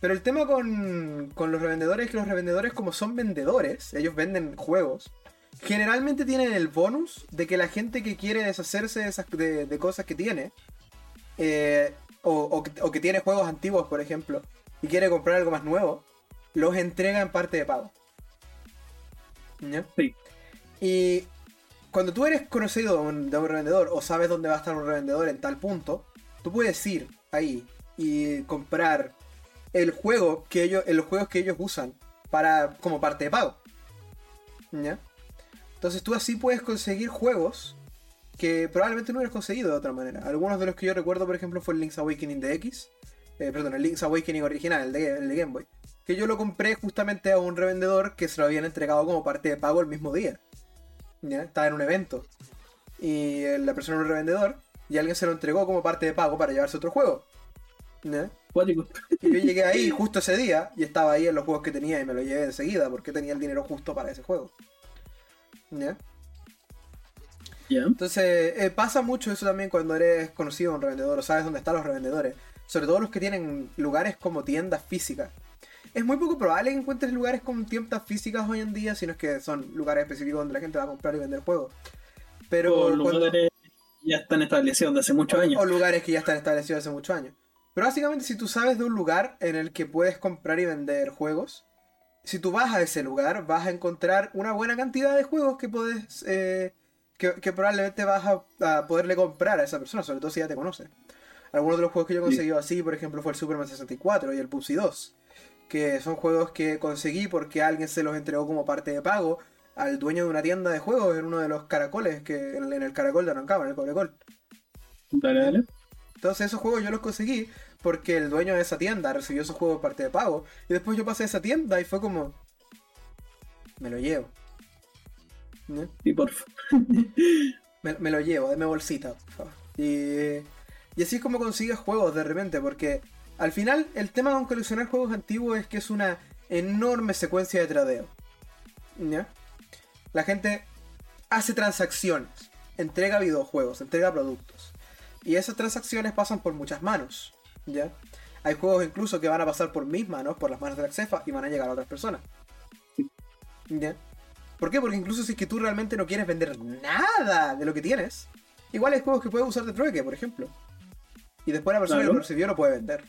Pero el tema con, los revendedores es que los revendedores, como son vendedores, ellos venden juegos, generalmente tienen el bonus de que la gente que quiere deshacerse de, esas, de, cosas que tiene, eh, o, que tiene juegos antiguos, por ejemplo, y quiere comprar algo más nuevo, los entrega en parte de pago. ¿Ya? Sí. Y cuando tú eres conocido de un, revendedor o sabes dónde va a estar un revendedor en tal punto, tú puedes ir ahí y comprar el juego que ellos, los juegos que ellos usan para, como parte de pago. ¿Ya? Entonces tú así puedes conseguir juegos que probablemente no hubieras conseguido de otra manera. Algunos de los que yo recuerdo, por ejemplo, fue el Link's Awakening de X. Eh, perdón, el Link's Awakening original, el de, el de Game Boy. Que yo lo compré justamente a un revendedor que se lo habían entregado como parte de pago el mismo día. Estaba en un evento. Y la persona era un revendedor. Y alguien se lo entregó como parte de pago para llevarse otro juego. Y yo llegué ahí justo ese día y estaba ahí en los juegos que tenía y me lo llevé enseguida porque tenía el dinero justo para ese juego. Entonces eh, pasa mucho eso también cuando eres conocido un revendedor o sabes dónde están los revendedores. Sobre todo los que tienen lugares como tiendas físicas es muy poco probable que encuentres lugares con tiendas físicas hoy en día, sino es que son lugares específicos donde la gente va a comprar y vender juegos. Pero o lugares ya están establecidos desde hace muchos años. O lugares que ya están establecidos hace muchos años. Pero básicamente si tú sabes de un lugar en el que puedes comprar y vender juegos, si tú vas a ese lugar vas a encontrar una buena cantidad de juegos que puedes... Eh, que, probablemente vas a, poderle comprar a esa persona, sobre todo si ya te conoce. Algunos de los juegos que yo he conseguido así, por ejemplo, fue el Superman 64 y el Pupsi 2 que son juegos que conseguí porque alguien se los entregó como parte de pago al dueño de una tienda de juegos en uno de los caracoles que en el caracol de Arancaba, en el Cobrecol. Dale, dale. Entonces esos juegos yo los conseguí porque el dueño de esa tienda recibió esos juegos parte de pago y después yo pasé a esa tienda y fue como me lo llevo. Y por me, me, lo llevo, de mi bolsita, Y, y así es como consigues juegos de repente, porque al final, el tema con coleccionar juegos antiguos es que es una enorme secuencia de tradeo. ¿Ya? La gente hace transacciones, entrega videojuegos, entrega productos. Y esas transacciones pasan por muchas manos. ¿Ya? Hay juegos incluso que van a pasar por mis manos, por las manos de la CEFA, y van a llegar a otras personas. ¿Ya? ¿Por qué? Porque incluso si es que tú realmente no quieres vender nada de lo que tienes, igual hay juegos que puedes usar de trueque, por ejemplo. Y después la persona que lo recibió lo puede vender.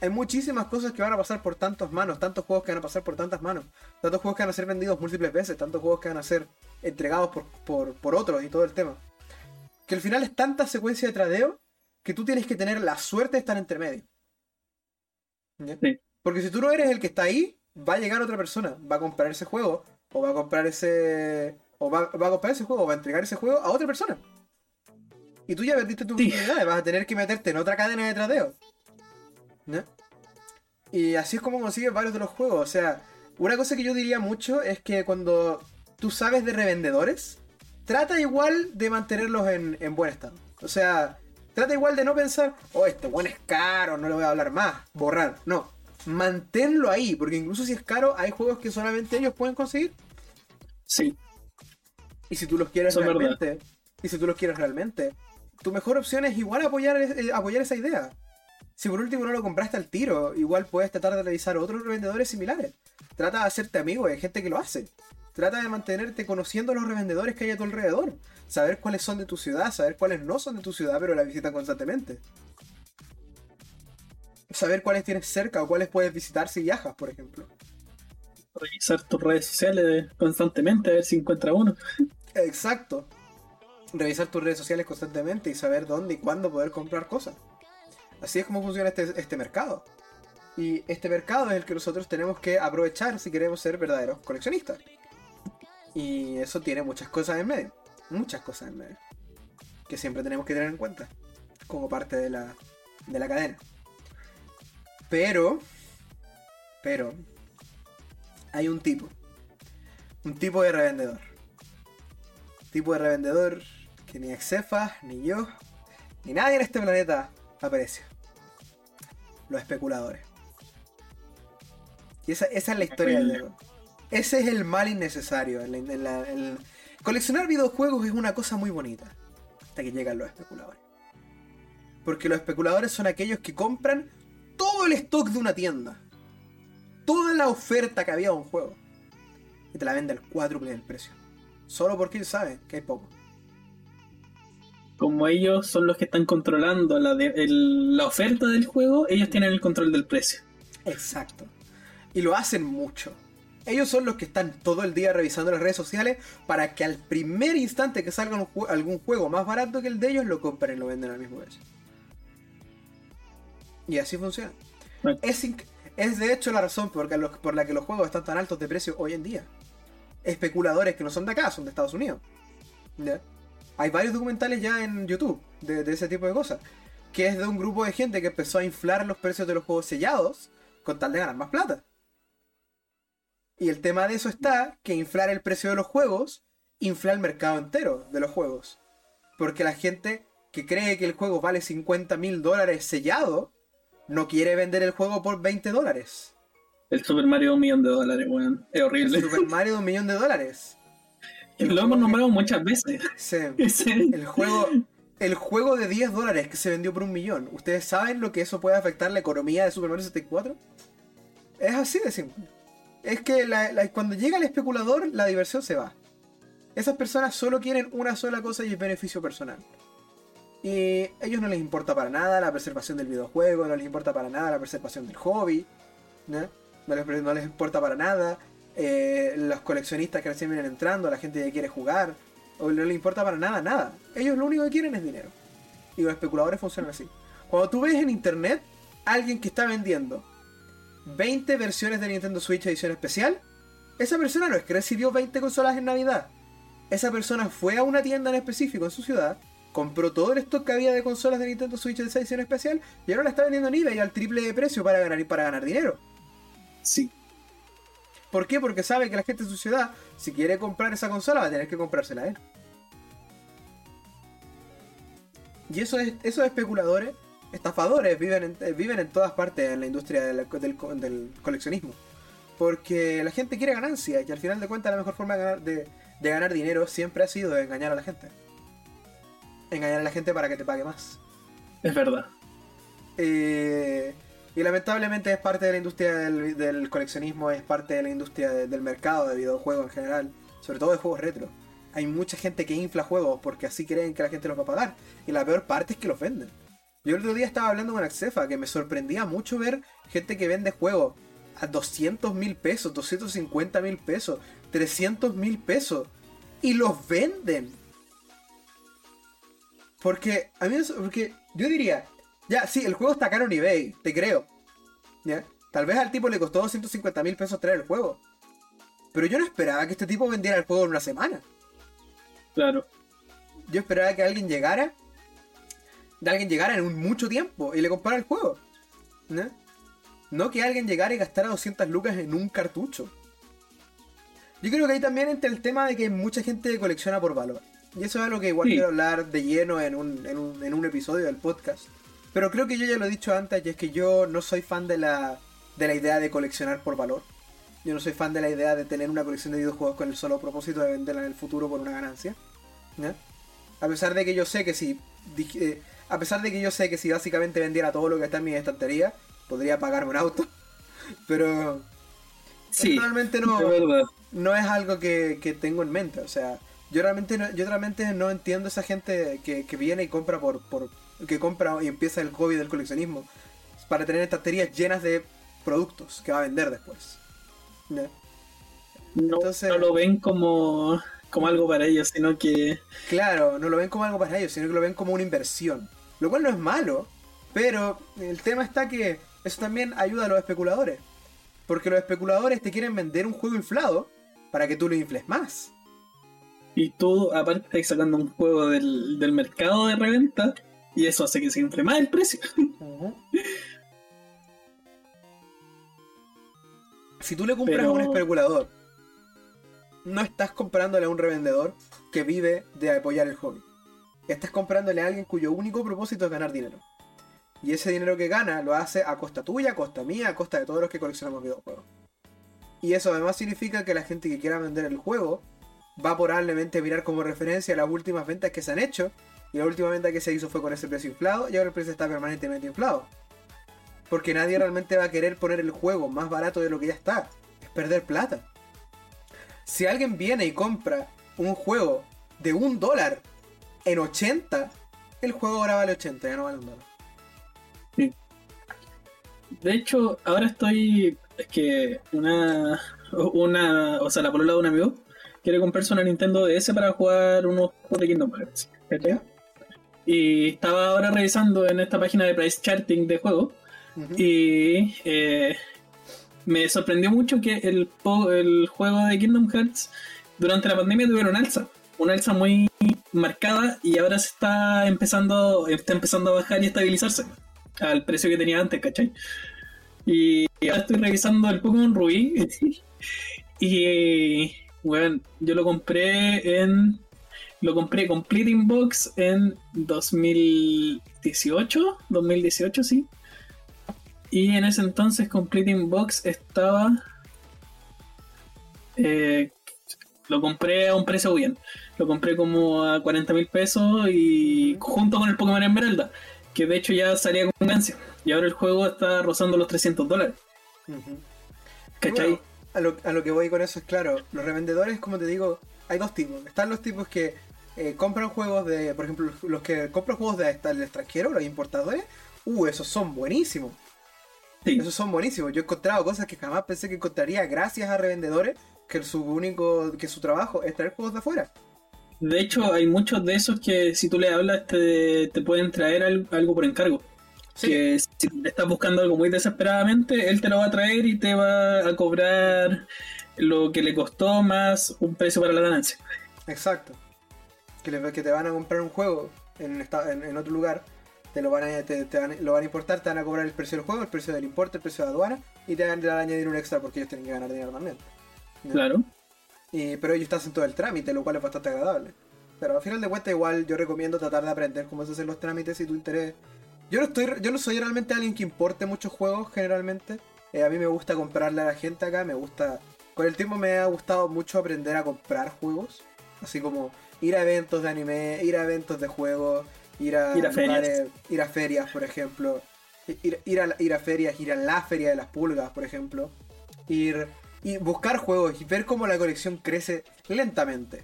Hay muchísimas cosas que van a pasar por tantas manos, tantos juegos que van a pasar por tantas manos, tantos juegos que van a ser vendidos múltiples veces, tantos juegos que van a ser entregados por, por otros y todo el tema. Que al final es tanta secuencia de tradeo que tú tienes que tener la suerte de estar entre medio. Porque si tú no eres el que está ahí, va a llegar otra persona, va a comprar ese juego, o va a comprar ese. O va, a comprar ese juego, o va a entregar ese juego a otra persona. Y tú ya perdiste tu oportunidad, vas a tener que meterte en otra cadena de tradeo. ¿No? Y así es como consigues varios de los juegos. O sea, una cosa que yo diría mucho es que cuando tú sabes de revendedores, trata igual de mantenerlos en, en buen estado. O sea, Trata igual de no pensar, oh, este buen es caro, no le voy a hablar más, borrar. No, manténlo ahí, porque incluso si es caro, hay juegos que solamente ellos pueden conseguir. Sí. Y si tú los quieres realmente, y si tú los quieres realmente, tu mejor opción es igual apoyar, eh, apoyar esa idea. Si por último no lo compraste al tiro, igual puedes tratar de revisar otros revendedores similares. Trata de hacerte amigo de gente que lo hace. Trata de mantenerte conociendo a los revendedores que hay a tu alrededor. Saber cuáles son de tu ciudad, saber cuáles no son de tu ciudad, pero la visitan constantemente. Saber cuáles tienes cerca o cuáles puedes visitar si viajas, por ejemplo. Revisar tus redes sociales constantemente, a ver si encuentra uno. Exacto. Revisar tus redes sociales constantemente y saber dónde y cuándo poder comprar cosas. Así es como funciona este, este mercado. Y este mercado es el que nosotros tenemos que aprovechar si queremos ser verdaderos coleccionistas. Y eso tiene muchas cosas en medio. Muchas cosas en medio. Que siempre tenemos que tener en cuenta. Como parte de la, de la cadena. Pero. Pero. Hay un tipo. Un tipo de revendedor. tipo de revendedor que ni Exefa, ni yo, ni nadie en este planeta aprecia. Los especuladores. Y esa, esa es la historia del. Ese es el mal innecesario. Coleccionar videojuegos es una cosa muy bonita. Hasta que llegan los especuladores. Porque los especuladores son aquellos que compran todo el stock de una tienda. Toda la oferta que había de un juego. Y te la venden al cuádruple del precio. Solo porque ellos saben que hay poco. Como ellos son los que están controlando la, la oferta del juego, ellos tienen el control del precio. Exacto. Y lo hacen mucho. Ellos son los que están todo el día revisando las redes sociales para que al primer instante que salga algún juego más barato que el de ellos, lo compren y lo venden al mismo precio. Y así funciona. Es, es, de hecho la razón por, por, la que los juegos están tan altos de precio hoy en día. Especuladores que no son de acá, son de Estados Unidos. Hay varios documentales ya en YouTube de, de ese tipo de cosas. Que es de un grupo de gente que empezó a inflar los precios de los juegos sellados con tal de ganar más plata. Y el tema de eso está que inflar el precio de los juegos infla el mercado entero de los juegos. Porque la gente que cree que el juego vale 50 mil dólares sellado, no quiere vender el juego por 20 dólares. El Super Mario de un millón de dólares, weón. Es horrible. El Super Mario de un millón de dólares. lo hemos nombrado muchas veces. Sí. El juego, el juego de 10 dólares que se vendió por un millón. ¿Ustedes saben lo que eso puede afectar la economía de Super Mario 64? Es así de simple es que cuando llega el especulador, la diversión se va. Esas personas solo quieren una sola cosa y es beneficio personal. Y a ellos no les importa para nada la preservación del videojuego, no les importa para nada la preservación del hobby, ¿no? les, importa para nada eh, los coleccionistas que recién vienen entrando, la gente que quiere jugar, o no les importa para nada, nada. Ellos lo único que quieren es dinero. Y los especuladores funcionan así. Cuando tú ves en internet alguien que está vendiendo 20 versiones de Nintendo Switch edición especial, esa persona no es que recibió 20 consolas en Navidad. Esa persona fue a una tienda en específico en su ciudad, compró todo el stock que había de consolas de Nintendo Switch de esa edición especial y ahora la está vendiendo en eBay al triple de precio para ganar, para ganar dinero. Sí. ¿Por qué? Porque sabe que la gente de su ciudad, si quiere comprar esa consola, va a tener que comprársela a él. Y eso es, esos especuladores estafadores viven en, eh, viven en todas partes en la industria del, coleccionismo. Porque la gente quiere ganancia y al final de cuentas la mejor forma de ganar, dinero siempre ha sido engañar a la gente. Engañar a la gente para que te pague más. Es verdad. Eh, y lamentablemente es parte de la industria del, coleccionismo, es parte de la industria del mercado de videojuegos en general, sobre todo de juegos retro. Hay mucha gente que infla juegos porque así creen que la gente los va a pagar. Y la peor parte es que los venden. Yo el otro día estaba hablando con Axefa que me sorprendía mucho ver gente que vende juegos a 200 mil pesos, 250 mil pesos, 300 mil pesos. Y los venden. Porque, a mí, porque yo diría, ya, sí, el juego está caro en eBay, te creo. ¿Ya? Tal vez al tipo le costó 250 mil pesos traer el juego. Pero yo no esperaba que este tipo vendiera el juego en una semana. Claro. Yo esperaba que alguien llegara. De alguien llegara en un mucho tiempo y le comprara el juego. ¿No? No que alguien llegara y gastara 200 lucas en un cartucho. Yo creo que ahí también entra el tema de que mucha gente colecciona por valor. Y eso es algo que igual quiero hablar de lleno en un, en, un, en un episodio del podcast. Pero creo que yo ya lo he dicho antes, y es que yo no soy fan de la, de la idea de coleccionar por valor. Yo no soy fan de la idea de tener una colección de videojuegos con el solo propósito de venderla en el futuro por una ganancia. A pesar de que yo sé que si. Eh, a pesar de que yo sé que si básicamente vendiera todo lo que está en mi estantería, podría pagarme un auto. Pero. Sí, realmente no, no es algo que, que tengo en mente. O sea, yo realmente no, yo realmente no entiendo esa gente que, viene y compra por, por que compra y empieza el hobby del coleccionismo para tener estanterías llenas de productos que va a vender después. ¿no? Entonces, no lo ven como, como algo para ellos, sino que... Claro, no lo ven como algo para ellos, sino que lo ven como una inversión. Lo cual no es malo, pero el tema está que eso también ayuda a los especuladores. Porque los especuladores te quieren vender un juego inflado para que tú lo infles más. Y tú, aparte, estás sacando un juego del, mercado de reventa y eso hace que se infle más el precio. Si tú le compras a un especulador, no estás comprándole a un revendedor que vive de apoyar el hobby. Estás comprándole a alguien cuyo único propósito es ganar dinero. Y ese dinero que gana lo hace a costa tuya, a costa mía, a costa de todos los que coleccionamos videojuegos. Y eso además significa que la gente que quiera vender el juego va probablemente a mirar como referencia las últimas ventas que se han hecho. Y la última venta que se hizo fue con ese precio inflado y ahora el precio está permanentemente inflado. Porque nadie realmente va a querer poner el juego más barato de lo que ya está. Es perder plata. Si alguien viene y compra un juego de un dólar en 80, el juego ahora vale 80, ya no vale un dólar. Sí. De hecho, ahora estoy. Es que una. Una. O sea, la polola de un amigo quiere comprarse una Nintendo DS para jugar unos juegos de Kingdom Hearts. Y estaba ahora revisando en esta página de price charting de juegos. Y eh, me sorprendió mucho que el, el juego de Kingdom Hearts durante la pandemia tuvieron alza. Una alza muy marcada y ahora se está empezando, está empezando a bajar y estabilizarse al precio que tenía antes, ¿cachai? Y ahora estoy revisando el Pokémon Rubí y bueno, yo lo compré en. Lo compré Completing Box en 2018. 2018, sí. Y en ese entonces Completing Box estaba. Eh, lo compré a un precio bien. Lo compré como a 40 mil pesos y junto con el Pokémon Esmeralda, que de hecho ya salía con ganancia. Y ahora el juego está rozando los 300 dólares. ¿Cachai? a lo, a lo que voy con eso es claro, los revendedores, como te digo, hay dos tipos. Están los tipos que eh, compran juegos de, por ejemplo, los que compran juegos de, del extranjero, los importadores, uh, esos son buenísimos. Esos son buenísimos. Yo he encontrado cosas que jamás pensé que encontraría gracias a revendedores, que su único, que su trabajo es traer juegos de afuera. De hecho, hay muchos de esos que si tú le hablas te, te pueden traer algo por encargo. Que si estás buscando algo muy desesperadamente, él te lo va a traer y te va a cobrar lo que le costó más un precio para la ganancia. Exacto. Que, que te van a comprar un juego en, en, otro lugar, te lo, van a, te, lo van a importar, te van a cobrar el precio del juego, el precio del importe, el precio de aduana y te van a añadir un extra porque ellos tienen que ganar dinero también. Claro. Y, pero ellos están en todo el trámite, lo cual es bastante agradable. Pero al final de cuentas igual yo recomiendo tratar de aprender cómo se hacen los trámites si tu interés yo no, estoy, yo no soy realmente alguien que importe muchos juegos generalmente. Eh, a mí me gusta comprarle a la gente acá, me gusta... Con el tiempo me ha gustado mucho aprender a comprar juegos. Así como ir a eventos de anime, ir a eventos de juegos, ir a, ir a ferias, ir a ferias por ejemplo. Ir, ir, a, ir a ferias, ir a la feria de las pulgas, por ejemplo. Ir y buscar juegos y ver cómo la colección crece lentamente.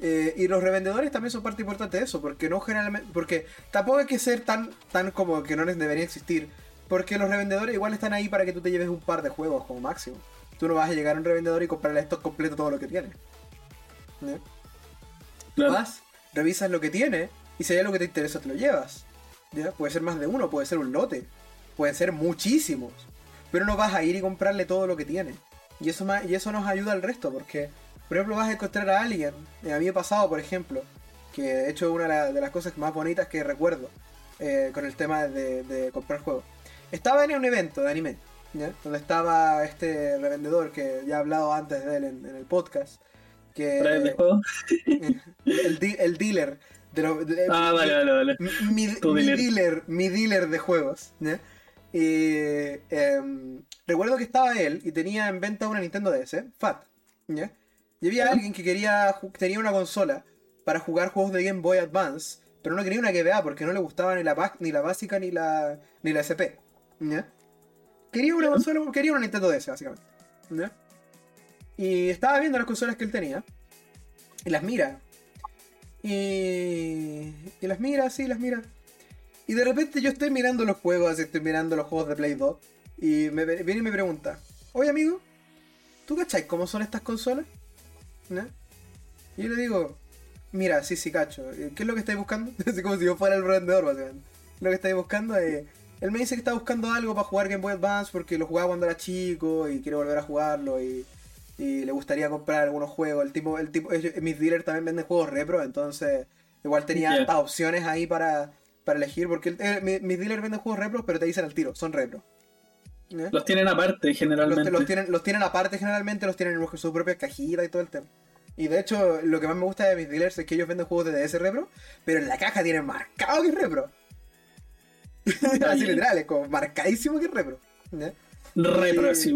Eh, y los revendedores también son parte importante de eso, porque no generalmente, porque tampoco hay que ser tan, tan como que no les debería existir, porque los revendedores igual están ahí para que tú te lleves un par de juegos como máximo. Tú no vas a llegar a un revendedor y comprarle esto completo todo lo que tiene. Vas, revisas lo que tiene y si hay algo que te interesa te lo llevas. ¿Ya? Puede ser más de uno, puede ser un lote, pueden ser muchísimos, pero no vas a ir y comprarle todo lo que tiene. Y eso, y eso nos ayuda al resto, porque por ejemplo, vas a encontrar a alguien. Eh, a mí ha pasado, por ejemplo, que de hecho una de las cosas más bonitas que recuerdo eh, con el tema de, comprar juegos. Estaba en un evento de anime, donde estaba este revendedor que ya he hablado antes de él en, el podcast. Que, el, el, dealer. De ah, vale, vale, vale. Mi, dealer. mi dealer de juegos. Y em, recuerdo que estaba él y tenía en venta una Nintendo DS, Fat. Y había alguien que quería tenía una consola para jugar juegos de Game Boy Advance, pero no quería una GBA porque no le gustaba ni la, ni la básica ni la, ni la SP. Quería una consola, quería una Nintendo DS, básicamente. Y estaba viendo las consolas que él tenía. Y las mira. Y, y las mira, sí, las mira. Y de repente yo estoy mirando los juegos, estoy mirando los juegos de Play 2. Y me viene y me pregunta, oye amigo, ¿tú cacháis cómo son estas consolas? Y yo le digo, mira, sí, sí, cacho, ¿qué es lo que estáis buscando? Así como si yo fuera el vendedor, básicamente. Lo que estáis buscando es... Él me dice que está buscando algo para jugar Game Boy Advance porque lo jugaba cuando era chico y quiere volver a jugarlo le gustaría comprar algunos juegos. El tipo, el tipo, mis dealers también venden juegos repro, entonces igual tenía tantas opciones ahí para, elegir porque mis dealers venden juegos repro, pero te dicen al tiro, son repro. Los tienen aparte generalmente. Los, tienen, los tienen aparte generalmente, los tienen en su propia cajita y todo el tema. Y de hecho, lo que más me gusta de mis dealers es que ellos venden juegos de DS Repro, pero en la caja tienen marcado que es Repro. Así literal, es como marcadísimo que es Repro. Repro, sí,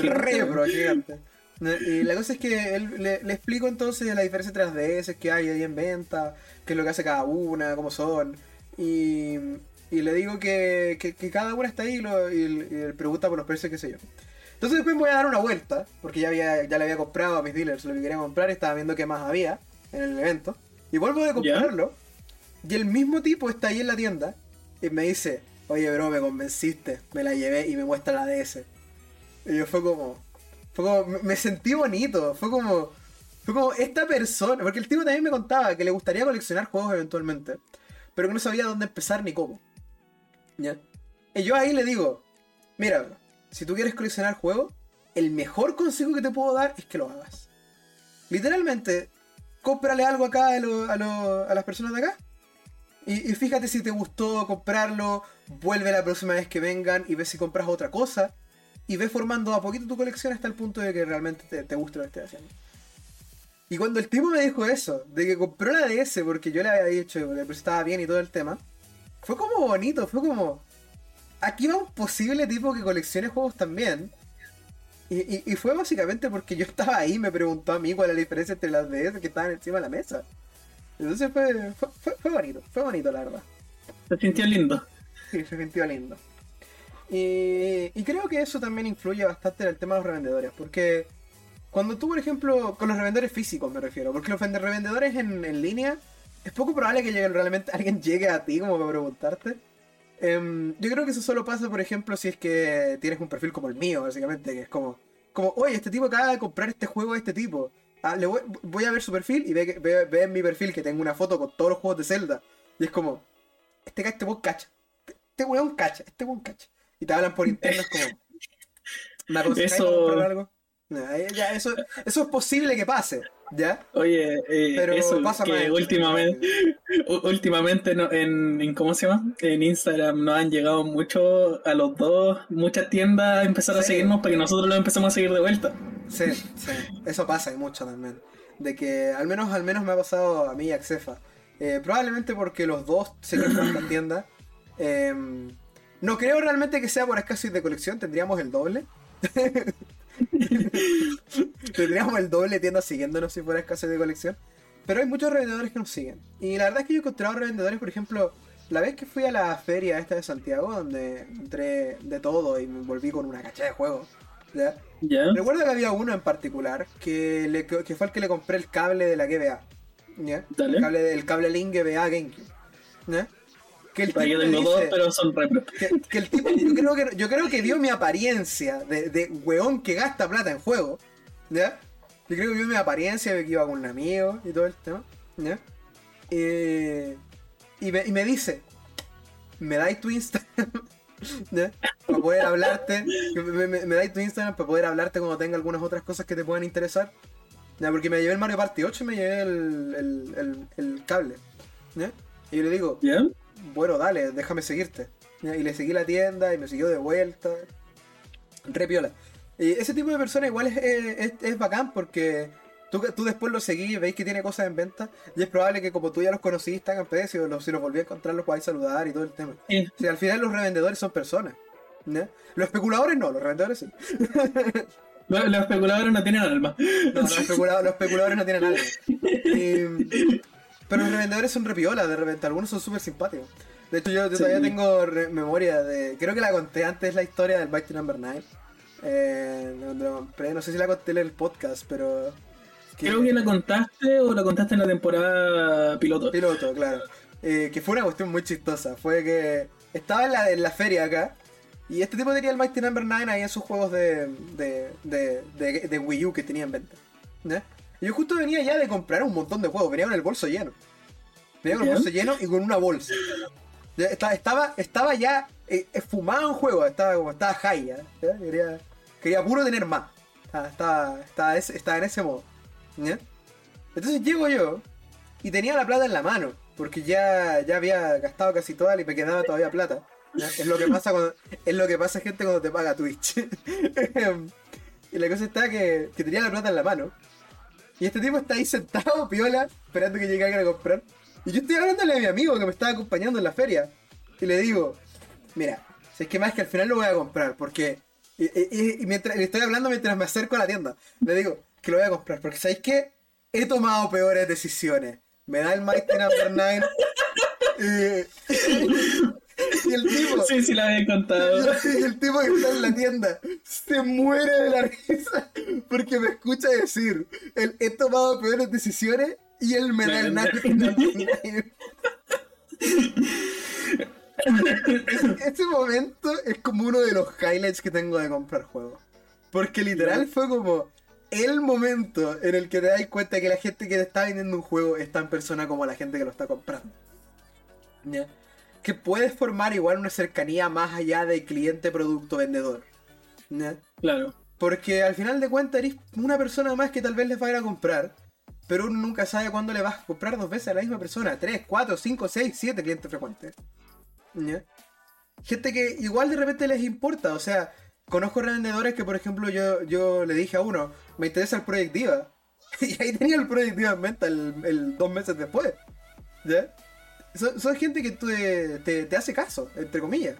Repro, gigante. Y la cosa es que él, le, explico entonces la diferencia entre las DS que hay ahí en venta, qué es lo que hace cada una, cómo son. Y, y le digo que, que, cada una está ahí y, lo, y, pregunta por los precios, qué sé yo. Entonces después voy a dar una vuelta, porque ya, había, ya le había comprado a mis dealers lo que quería comprar, estaba viendo qué más había en el evento. Y vuelvo a comprarlo. Y el mismo tipo está ahí en la tienda y me dice, oye bro, me convenciste, me la llevé y me muestra la DS. Y yo fue como, fue como, me sentí bonito, fue como, fue como esta persona, porque el tipo también me contaba que le gustaría coleccionar juegos eventualmente, pero que no sabía dónde empezar ni cómo. Y yo ahí le digo, mira, si tú quieres coleccionar juegos, el mejor consejo que te puedo dar es que lo hagas. Literalmente, cómprale algo acá a, las personas de acá. Y, fíjate si te gustó comprarlo, vuelve la próxima vez que vengan y ve si compras otra cosa. Y ve formando a poquito tu colección hasta el punto de que realmente te, te guste lo que estés haciendo. Y cuando el tipo me dijo eso, de que compró la DS porque yo le había dicho que estaba bien y todo el tema, fue como bonito, fue como. Aquí va un posible tipo que coleccione juegos también. Y, fue básicamente porque yo estaba ahí y me preguntó a mí cuál era la diferencia entre las DS que estaban encima de la mesa. Entonces fue, fue, bonito, fue bonito la verdad. Se sintió lindo. Sí, se sintió lindo. Y, y, creo que eso también influye bastante en el tema de los revendedores, porque cuando tú, por ejemplo, con los revendedores físicos me refiero, porque los revendedores en, en línea es poco probable que llegue, realmente alguien llegue a ti como para preguntarte. Em, yo creo que eso solo pasa, por ejemplo, si es que tienes un perfil como el mío, básicamente, que es como, como oye, este tipo acaba de comprar este juego a este tipo. Ah, le voy, a ver su perfil y ve, ve, en mi perfil que tengo una foto con todos los juegos de Zelda. Y es como, este, este weón cacha. Este weón cacha, este weón cacha. Y te hablan por internet como, ¿me aconsejáis comprar algo? eso, eso es posible que pase, ¿ya? Oye, eh, Pero eso pasa que últimamente, últimamente en, ¿cómo se llama? En Instagram nos han llegado mucho a los dos, muchas tiendas a empezar a seguirnos para que nosotros los empecemos a seguir de vuelta. Sí, sí, eso pasa y mucho también. De que al menos, al menos me ha pasado a mí y a Xefa. Eh, probablemente porque los dos seguimos en la tienda. No creo realmente que sea por escasez de colección, tendríamos el doble. Tendríamos el doble de tiendas siguiéndonos si fuera escasez de colección. Pero hay muchos revendedores que nos siguen. Y la verdad es que yo he encontrado revendedores, por ejemplo, la vez que fui a la feria esta de Santiago, donde entré de todo y me volví con una cacha de juegos, ¿ya? Recuerdo que había uno en particular que, le, que fue el que le compré el cable de la GBA. ¿ya? El, cable, el cable Link GBA GameCube. ¿ya? Que el tipo yo tengo dos, pero son que, el tipo, yo creo que, yo creo que vio mi apariencia de, de weón que gasta plata en juego. ¿Ya? Yo creo que vio mi apariencia, que iba con un amigo y todo el tema. ¿Ya? Eh, y, me, y me dice, ¿me dais tu Instagram? Para poder hablarte, me, me, dais tu Instagram para poder hablarte cuando tenga algunas otras cosas que te puedan interesar. ¿Ya? Porque me llevé el Mario Party 8 y me llevé el, el, el, cable. ¿ya? Y yo le digo, bueno, dale, déjame seguirte. Y le seguí la tienda y me siguió de vuelta. Re piola. Y ese tipo de personas igual es, es, es bacán porque Tú, tú después lo seguís, veis que tiene cosas en venta y es probable que como tú ya los conocís, están en precio, los, si los volví a encontrar los podéis saludar y todo el tema. Si al final los revendedores son personas. Los especuladores no, los revendedores sí. Los, especuladores no tienen alma. No, los, especuladores, no tienen alma. pero los revendedores son repiolas de repente, algunos son súper simpáticos. De hecho, yo, todavía tengo memoria de. Creo que la conté antes la historia del Mighty Number 9. Eh, no sé si la conté en el podcast, pero Creo que la contaste o la contaste en la temporada piloto. Piloto, claro. Eh, que fue una cuestión muy chistosa. Fue que estaba en la, en la feria acá. Y este tipo tenía el Mighty Number 9 ahí en sus juegos de, de, de, de, Wii U que tenía en venta. Y yo justo venía ya de comprar un montón de juegos. Venía con el bolso lleno. Venía con el bolso lleno y con una bolsa. Estaba, estaba ya eh, fumado en juego. Estaba como estaba high ya. Quería, quería puro tener más. Estaba, estaba, estaba en ese modo. Entonces llego yo y tenía la plata en la mano, porque ya, ya había gastado casi toda y me quedaba todavía plata. Es lo que pasa cuando, es lo que pasa gente cuando te paga Twitch. y la cosa está que, que, tenía la plata en la mano. Y este tipo está ahí sentado, piola, esperando que llegue alguien a comprar. Y yo estoy hablándole a mi amigo que me estaba acompañando en la feria. Y le digo, mira, si es que más que al final lo voy a comprar, porque... Y, mientras, le estoy hablando mientras me acerco a la tienda. Le digo, que lo voy a comprar. Porque ¿sabéis qué? He tomado peores decisiones. Me da el Mighty Number 9. y el tipo. Sí, sí, la había contado. Y el tipo que está en la tienda se muere de la risa porque me escucha decir: el, He tomado peores decisiones y él me da el 9. Ese momento es como uno de los highlights que tengo de comprar juegos. Porque literal fue como el momento en el que te das cuenta que la gente que te está vendiendo un juego es tan persona como la gente que lo está comprando. Que puedes formar igual una cercanía más allá de cliente, producto, vendedor. Claro. Porque al final de cuentas eres una persona más que tal vez les va a ir a comprar, pero uno nunca sabe cuándo le vas a comprar dos veces a la misma persona. Tres, cuatro, cinco, seis, siete clientes frecuentes. Gente que igual de repente les importa, o sea, conozco revendedores que, por ejemplo, yo, yo le dije a uno, me interesa el Project Diva. y ahí tenía el Project Diva en venta el, dos meses después. ¿Ya? Son, gente que te, te, hace caso, entre comillas.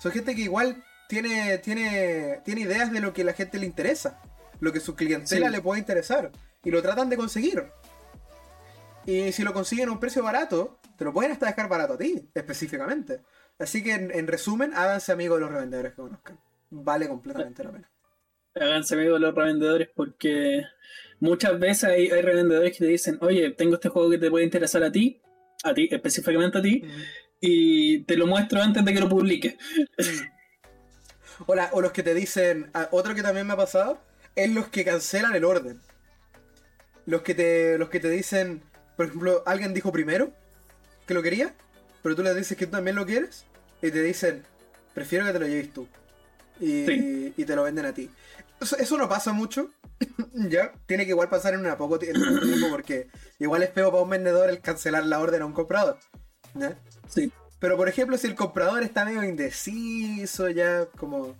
Son gente que igual tiene, tiene, tiene ideas de lo que la gente le interesa. Lo que su clientela le puede interesar. Y lo tratan de conseguir. Y si lo consiguen a un precio barato, te lo pueden hasta dejar barato a ti, específicamente. Así que en, en resumen, háganse amigos de los revendedores que conozcan vale completamente la pena. Háganse amigos los revendedores porque muchas veces hay, revendedores que te dicen, oye, tengo este juego que te puede interesar a ti, a ti, específicamente a ti, y te lo muestro antes de que lo publique. o, o los que te dicen, ah, otro que también me ha pasado, es los que cancelan el orden. Los que te, los que te dicen, por ejemplo, alguien dijo primero que lo quería, pero tú le dices que tú también lo quieres, y te dicen, prefiero que te lo lleves tú y, te lo venden a ti. Eso, no pasa mucho, ya. Tiene que igual pasar en una poco tiempo porque igual es feo para un vendedor el cancelar la orden a un comprador. Sí. Pero por ejemplo, si el comprador está medio indeciso, ya como.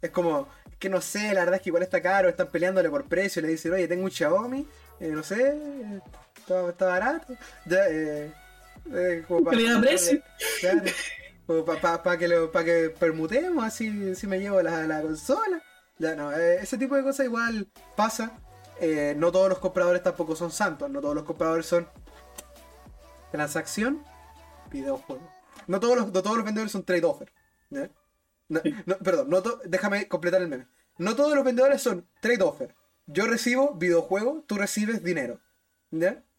Es como que no sé, la verdad es que igual está caro, están peleándole por precio, le dicen, oye, tengo un Xiaomi, eh, no sé, está, barato. Ya, eh, eh, como para, precio? para que lo, para que permutemos así si me llevo la, la consola. Ya no, eh, ese tipo de cosas igual pasa. Eh, no todos los compradores tampoco son santos, no todos los compradores son transacción, videojuego. No todos los, todos los vendedores son trade offer. perdón, no déjame completar el meme. No todos los vendedores son trade offer. Yo recibo videojuego, tú recibes dinero.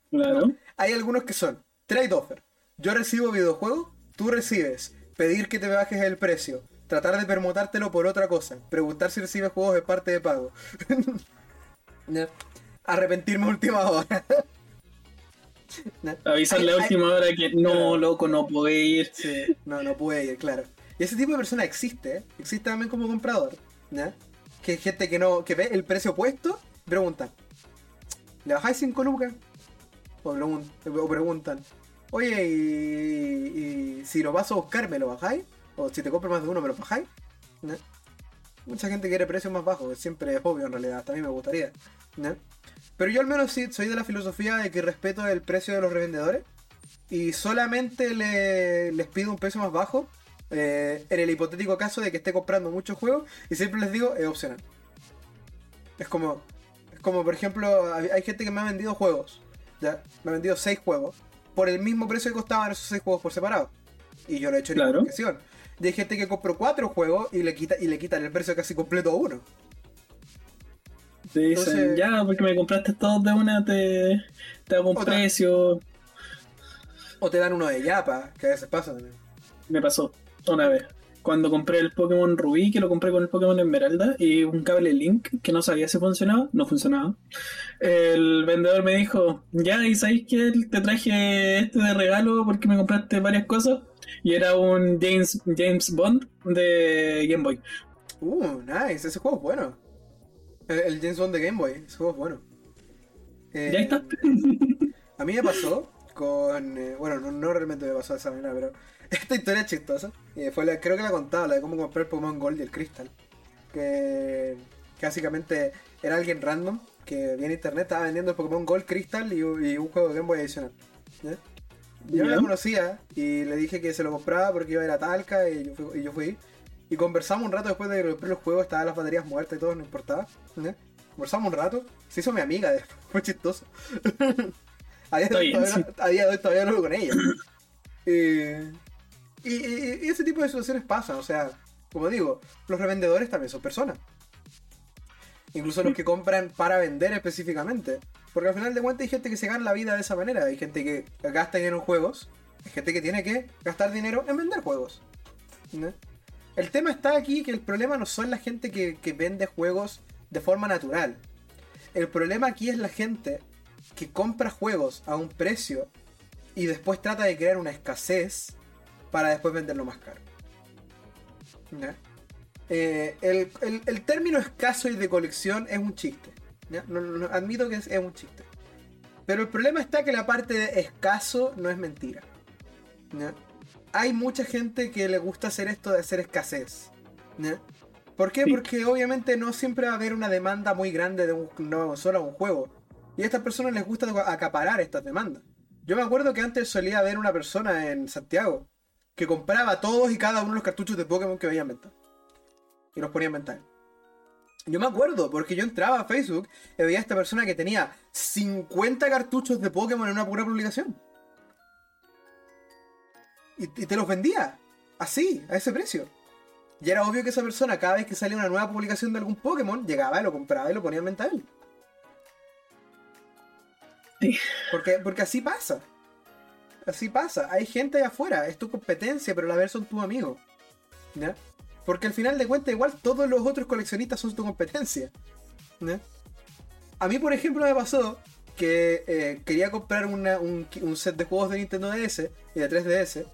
Claro. Hay algunos que son trade offer. Yo recibo videojuego, tú recibes. Pedir que te bajes el precio. Tratar de permutártelo por otra cosa. Preguntar si recibes juegos es parte de pago. Arrepentirme última hora. Avisarle a última hora que no, loco, no puede ir. no, no puede ir, claro. Y ese tipo de persona existe, ¿eh? existe también como comprador. Que hay gente que no, que ve el precio puesto pregunta, ¿le bajáis 5 lucas? O, preguntan, oye, y, si lo vas a buscar, ¿me lo bajáis? O si te compro más de uno, ¿me lo bajáis? Mucha gente quiere precios más bajos, siempre es obvio en realidad, también me gustaría. Pero yo al menos sí soy de la filosofía de que respeto el precio de los revendedores y solamente les pido un precio más bajo eh, en el hipotético caso de que esté comprando muchos juegos y siempre les digo es opcional. Es como, es como por ejemplo, hay gente que me ha vendido juegos, ya, me ha vendido 6 juegos por el mismo precio que costaban esos 6 juegos por separado. Y yo lo he hecho en claro. Y hay gente que compró 4 juegos y le, quita, y le quitan el precio casi completo a uno. Te dicen, ya, porque me compraste todos de una, te, te hago un precio. O te dan uno de Yapa, que a veces pasa también. Me pasó una vez. Cuando compré el Pokémon Rubí, que lo compré con el Pokémon Esmeralda, y un cable Link que no sabía si funcionaba, no funcionaba. El vendedor me dijo, ya, ¿y sabéis que te traje este de regalo porque me compraste varias cosas? Y era un James, James Bond de Game Boy. Uh, nice, ese juego es bueno. El, James Bond de Game Boy, ese juego es bueno. Eh, ya está. a mí me pasó con. Eh, bueno, no, realmente me pasó de esa manera, pero esta historia es chistosa. Y fue la, creo que la contaba, la de cómo comprar el Pokémon Gold y el Crystal. Que, básicamente era alguien random que viene a internet, estaba vendiendo el Pokémon Gold Crystal y, un juego de Game Boy adicional. Yo no la conocía y le dije que se lo compraba porque iba a ir a Talca y yo fui. Y yo fui y conversamos un rato después de que los juegos, estaban las baterías muertas y todo, no importaba. Conversamos un rato, se hizo mi amiga, fue chistoso. a, día de hoy todavía, no lo con ella. y, ese tipo de situaciones pasan, o sea, como digo, los revendedores también son personas. Incluso los que compran para vender específicamente. Porque al final de cuentas hay gente que se gana la vida de esa manera. Hay gente que gasta dinero en juegos. Hay gente que tiene que gastar dinero en vender juegos. ¿no? El tema está aquí que el problema no son la gente que, vende juegos de forma natural. El problema aquí es la gente que compra juegos a un precio y después trata de crear una escasez para después venderlo más caro. Eh, el, término escaso y de colección es un chiste. admito que es, es, un chiste. Pero el problema está que la parte de escaso no es mentira hay mucha gente que le gusta hacer esto de hacer escasez. ¿Por qué? Porque obviamente no siempre va a haber una demanda muy grande de un, no solo un juego. Y a estas personas les gusta acaparar estas demandas. Yo me acuerdo que antes solía haber una persona en Santiago que compraba todos y cada uno de los cartuchos de Pokémon que veía en venta. Y los ponía en venta. Yo me acuerdo, porque yo entraba a Facebook y veía a esta persona que tenía 50 cartuchos de Pokémon en una pura publicación y, te los vendía. Así, a ese precio. Y era obvio que esa persona, cada vez que salía una nueva publicación de algún Pokémon, llegaba y lo compraba y lo ponía en venta a él. Porque, porque así pasa. Así pasa. Hay gente allá afuera, es tu competencia, pero a la vez son tus amigos. ¿Ya? Porque al final de cuentas, igual todos los otros coleccionistas son tu competencia. A mí, por ejemplo, me pasó que eh, quería comprar un, un, set de juegos de Nintendo DS y de 3DS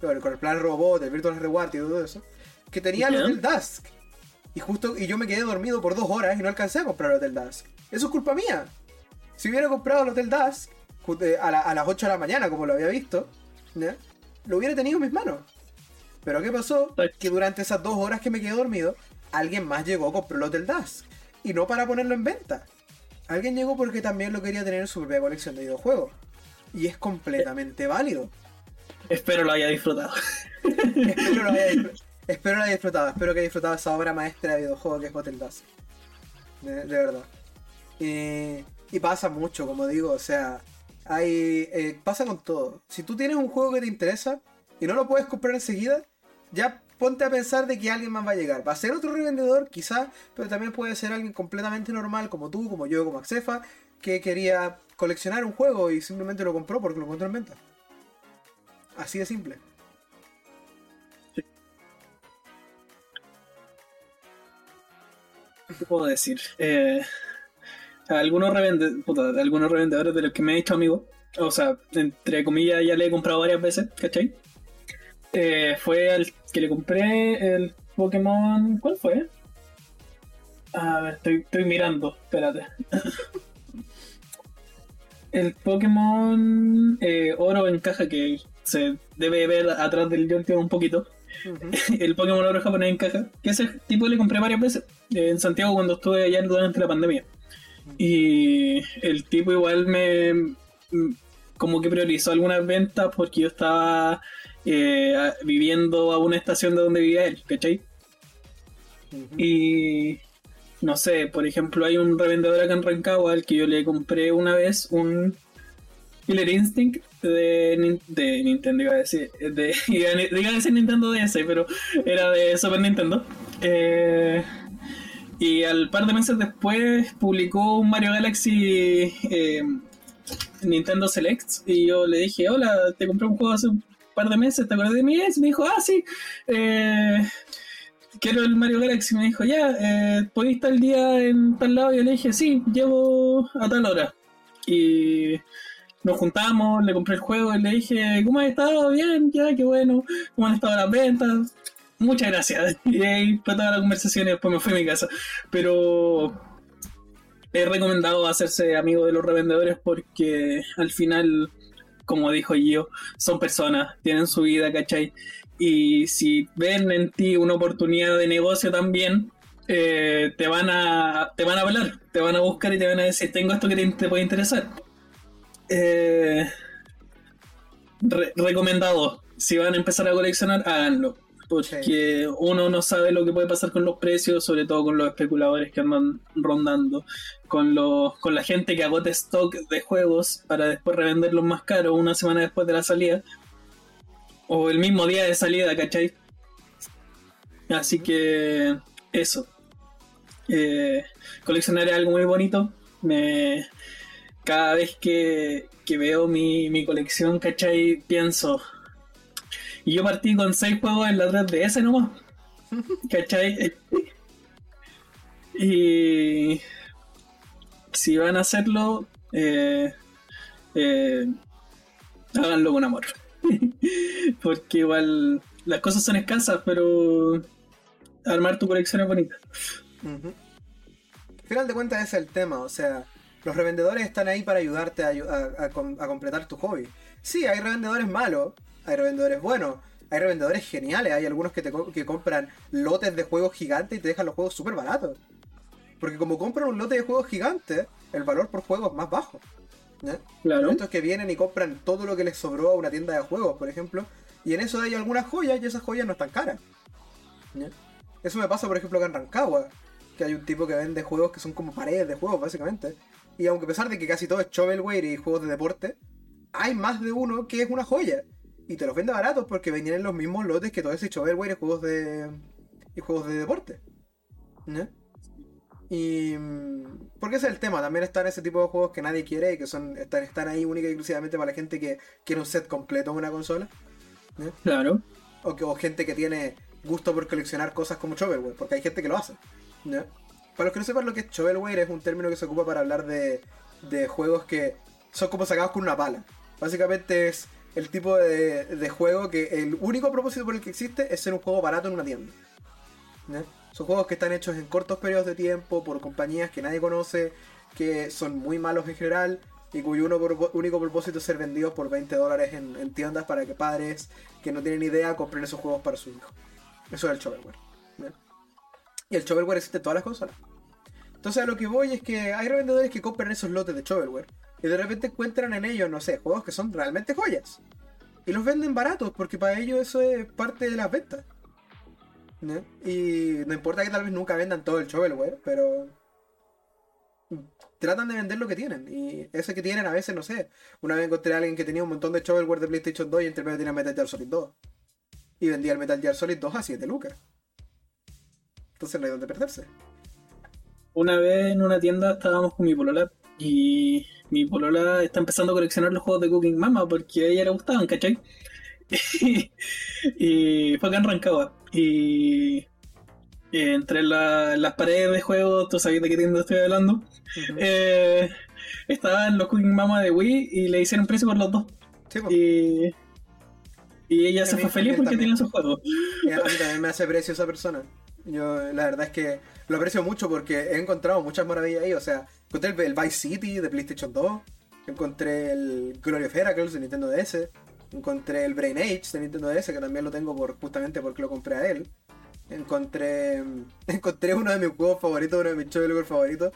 con el plan robot, el Virtual Reward y todo eso, que tenía el Hotel Dusk. Y justo, y yo me quedé dormido por dos horas y no alcancé a comprar el Hotel Dusk. Eso es culpa mía. Si hubiera comprado el Hotel Dusk eh, a, las 8 de la mañana, como lo había visto, lo hubiera tenido en mis manos. Pero ¿qué pasó? Que durante esas dos horas que me quedé dormido, alguien más llegó a comprar el Hotel Dusk. Y no para ponerlo en venta. Alguien llegó porque también lo quería tener en su propia colección de videojuegos. Y es completamente válido. Espero lo haya disfrutado. espero, lo haya, espero lo haya disfrutado. Espero que haya disfrutado esa obra maestra de videojuego que es Hotel Dusk. De, verdad. y pasa mucho, como digo, o sea, hay, eh, pasa con todo. Si tú tienes un juego que te interesa, y no lo puedes comprar enseguida, ya ponte a pensar de que alguien más va a llegar. Va a ser otro revendedor, quizás, pero también puede ser alguien completamente normal, como tú, como yo, como Axefa, que quería coleccionar un juego y simplemente lo compró porque lo encontró en venta. Así de simple. ¿Qué puedo decir? Eh, algunos, algunos revendedores de los que me he hecho amigo, o sea, entre comillas ya le he comprado varias veces, ¿cachai? Eh, fue al que le compré el Pokémon. ¿Cuál fue? A ver, estoy, estoy mirando, espérate. el Pokémon eh, Oro en caja que se debe ver atrás del Yolteon un poquito. el Pokémon Oro japonés en caja. Que ese tipo le compré varias veces en Santiago cuando estuve allá durante la pandemia. Y el tipo igual me mm, como que priorizó algunas ventas porque yo estaba eh, viviendo a una estación de donde vivía él, ¿cachai? Y no sé, por ejemplo, hay un revendedor acá en Rancagua al que yo le compré una vez un Killer Instinct de, de Nintendo, iba a decir, de, iba a decir Nintendo DS, pero era de Super Nintendo. Eh, y al par de meses después publicó un Mario Galaxy eh, Nintendo Select y yo le dije, hola, te compré un juego hace un par de meses, ¿te acuerdas de mí? Y me dijo, ah, sí, eh, quiero el Mario Galaxy. Me dijo, ya, eh, ¿podéis estar el día en tal lado? Y yo le dije, sí, llevo a tal hora. Y nos juntamos, le compré el juego y le dije, ¿cómo has estado? Bien, ya, qué bueno. ¿Cómo han estado las ventas? muchas gracias. Y ahí fue toda la conversación y después me fui a mi casa. Pero he recomendado hacerse amigo de los revendedores porque al final, como dijo yo, son personas, tienen su vida, ¿cachai? Y si ven en ti una oportunidad de negocio también, eh, te van a te van a hablar, te van a buscar y te van a decir, tengo esto que te, puede interesar. Eh, recomendado, si van a empezar a coleccionar, háganlo porque uno no sabe lo que puede pasar con los precios, sobre todo con los especuladores que andan rondando, con los, con la gente que agote stock de juegos para después revenderlos más caros una semana después de la salida, o el mismo día de salida, ¿cachai? Así que eso. Eh, coleccionar es algo muy bonito. Me, cada vez que, que veo mi, mi colección, ¿cachai? Pienso, y yo partí con 6 juegos en la 3DS nomás. ¿Cachai? y si van a hacerlo, eh, eh, háganlo con amor. Porque igual las cosas son escasas, pero armar tu colección es bonita. Al final de cuentas ese es el tema, o sea, los revendedores están ahí para ayudarte a completar tu hobby. Sí, hay revendedores malos, hay revendedores buenos, hay revendedores geniales, hay algunos que te que compran lotes de juegos gigantes y te dejan los juegos súper baratos. Porque como compran un lote de juegos gigantes, el valor por juego es más bajo. Claro. Estos que vienen y compran todo lo que les sobró a una tienda de juegos, por ejemplo, y en eso hay algunas joyas y esas joyas no están caras. Eso me pasa, por ejemplo, acá en Rancagua, que hay un tipo que vende juegos que son como paredes de juegos, básicamente. Y aunque a pesar de que casi todo es shovelware y juegos de deporte, hay más de uno que es una joya y te los vende baratos porque venían en los mismos lotes que todo ese shovelware y juegos de y juegos de deporte. ¿no? Y mm, porque ese es el tema, también están ese tipo de juegos que nadie quiere y que son están, están ahí única y exclusivamente para la gente que quiere un set completo en una consola. ¿no? Claro. O, que, o gente que tiene gusto por coleccionar cosas como shovelware, porque hay gente que lo hace. ¿no? Para los que no sepan lo que es shovelware es un término que se ocupa para hablar de, de juegos que son como sacados con una pala. Básicamente es el tipo de, juego que el único propósito por el que existe es ser un juego barato en una tienda. Son juegos que están hechos en cortos periodos de tiempo por compañías que nadie conoce, que son muy malos en general y cuyo único propósito es ser vendidos por 20 dólares en, tiendas para que padres que no tienen idea compren esos juegos para su hijo. Eso es el shovelware. Y el shovelware existe en todas las consolas. Entonces a lo que voy es que hay revendedores que compran esos lotes de shovelware y de repente encuentran en ellos, no sé, juegos que son realmente joyas. Y los venden baratos, porque para ellos eso es parte de las ventas. Y no importa que tal vez nunca vendan todo el shovelware, pero. tratan de vender lo que tienen. Y ese que tienen a veces, no sé. Una vez encontré a alguien que tenía un montón de shovelware de PlayStation 2 y entre medio tenía Metal Gear Solid 2. Y vendía el Metal Gear Solid 2 a 7 lucas. Entonces no hay donde perderse. Una vez en una tienda estábamos con mi polola y mi polola está empezando a coleccionar los juegos de Cooking Mama porque a ella le gustaban, ¿cachai? y fue acá en Rancagua. Y entre las paredes de juego, tú sabes de qué tienda estoy hablando, eh, estaban los Cooking Mama de Wii y le hicieron precio por los dos. y, y, ella se fue feliz porque tiene sus juegos. a mí también me hace precio esa persona. Yo la verdad es que lo aprecio mucho porque he encontrado muchas maravillas ahí. O sea, encontré el, Vice City de PlayStation 2, encontré el Gloriofera, que es de Nintendo DS, encontré el Brain Age de Nintendo DS, que también lo tengo por justamente porque lo compré a él. Encontré encontré uno de mis juegos favoritos, uno de mis shows favoritos.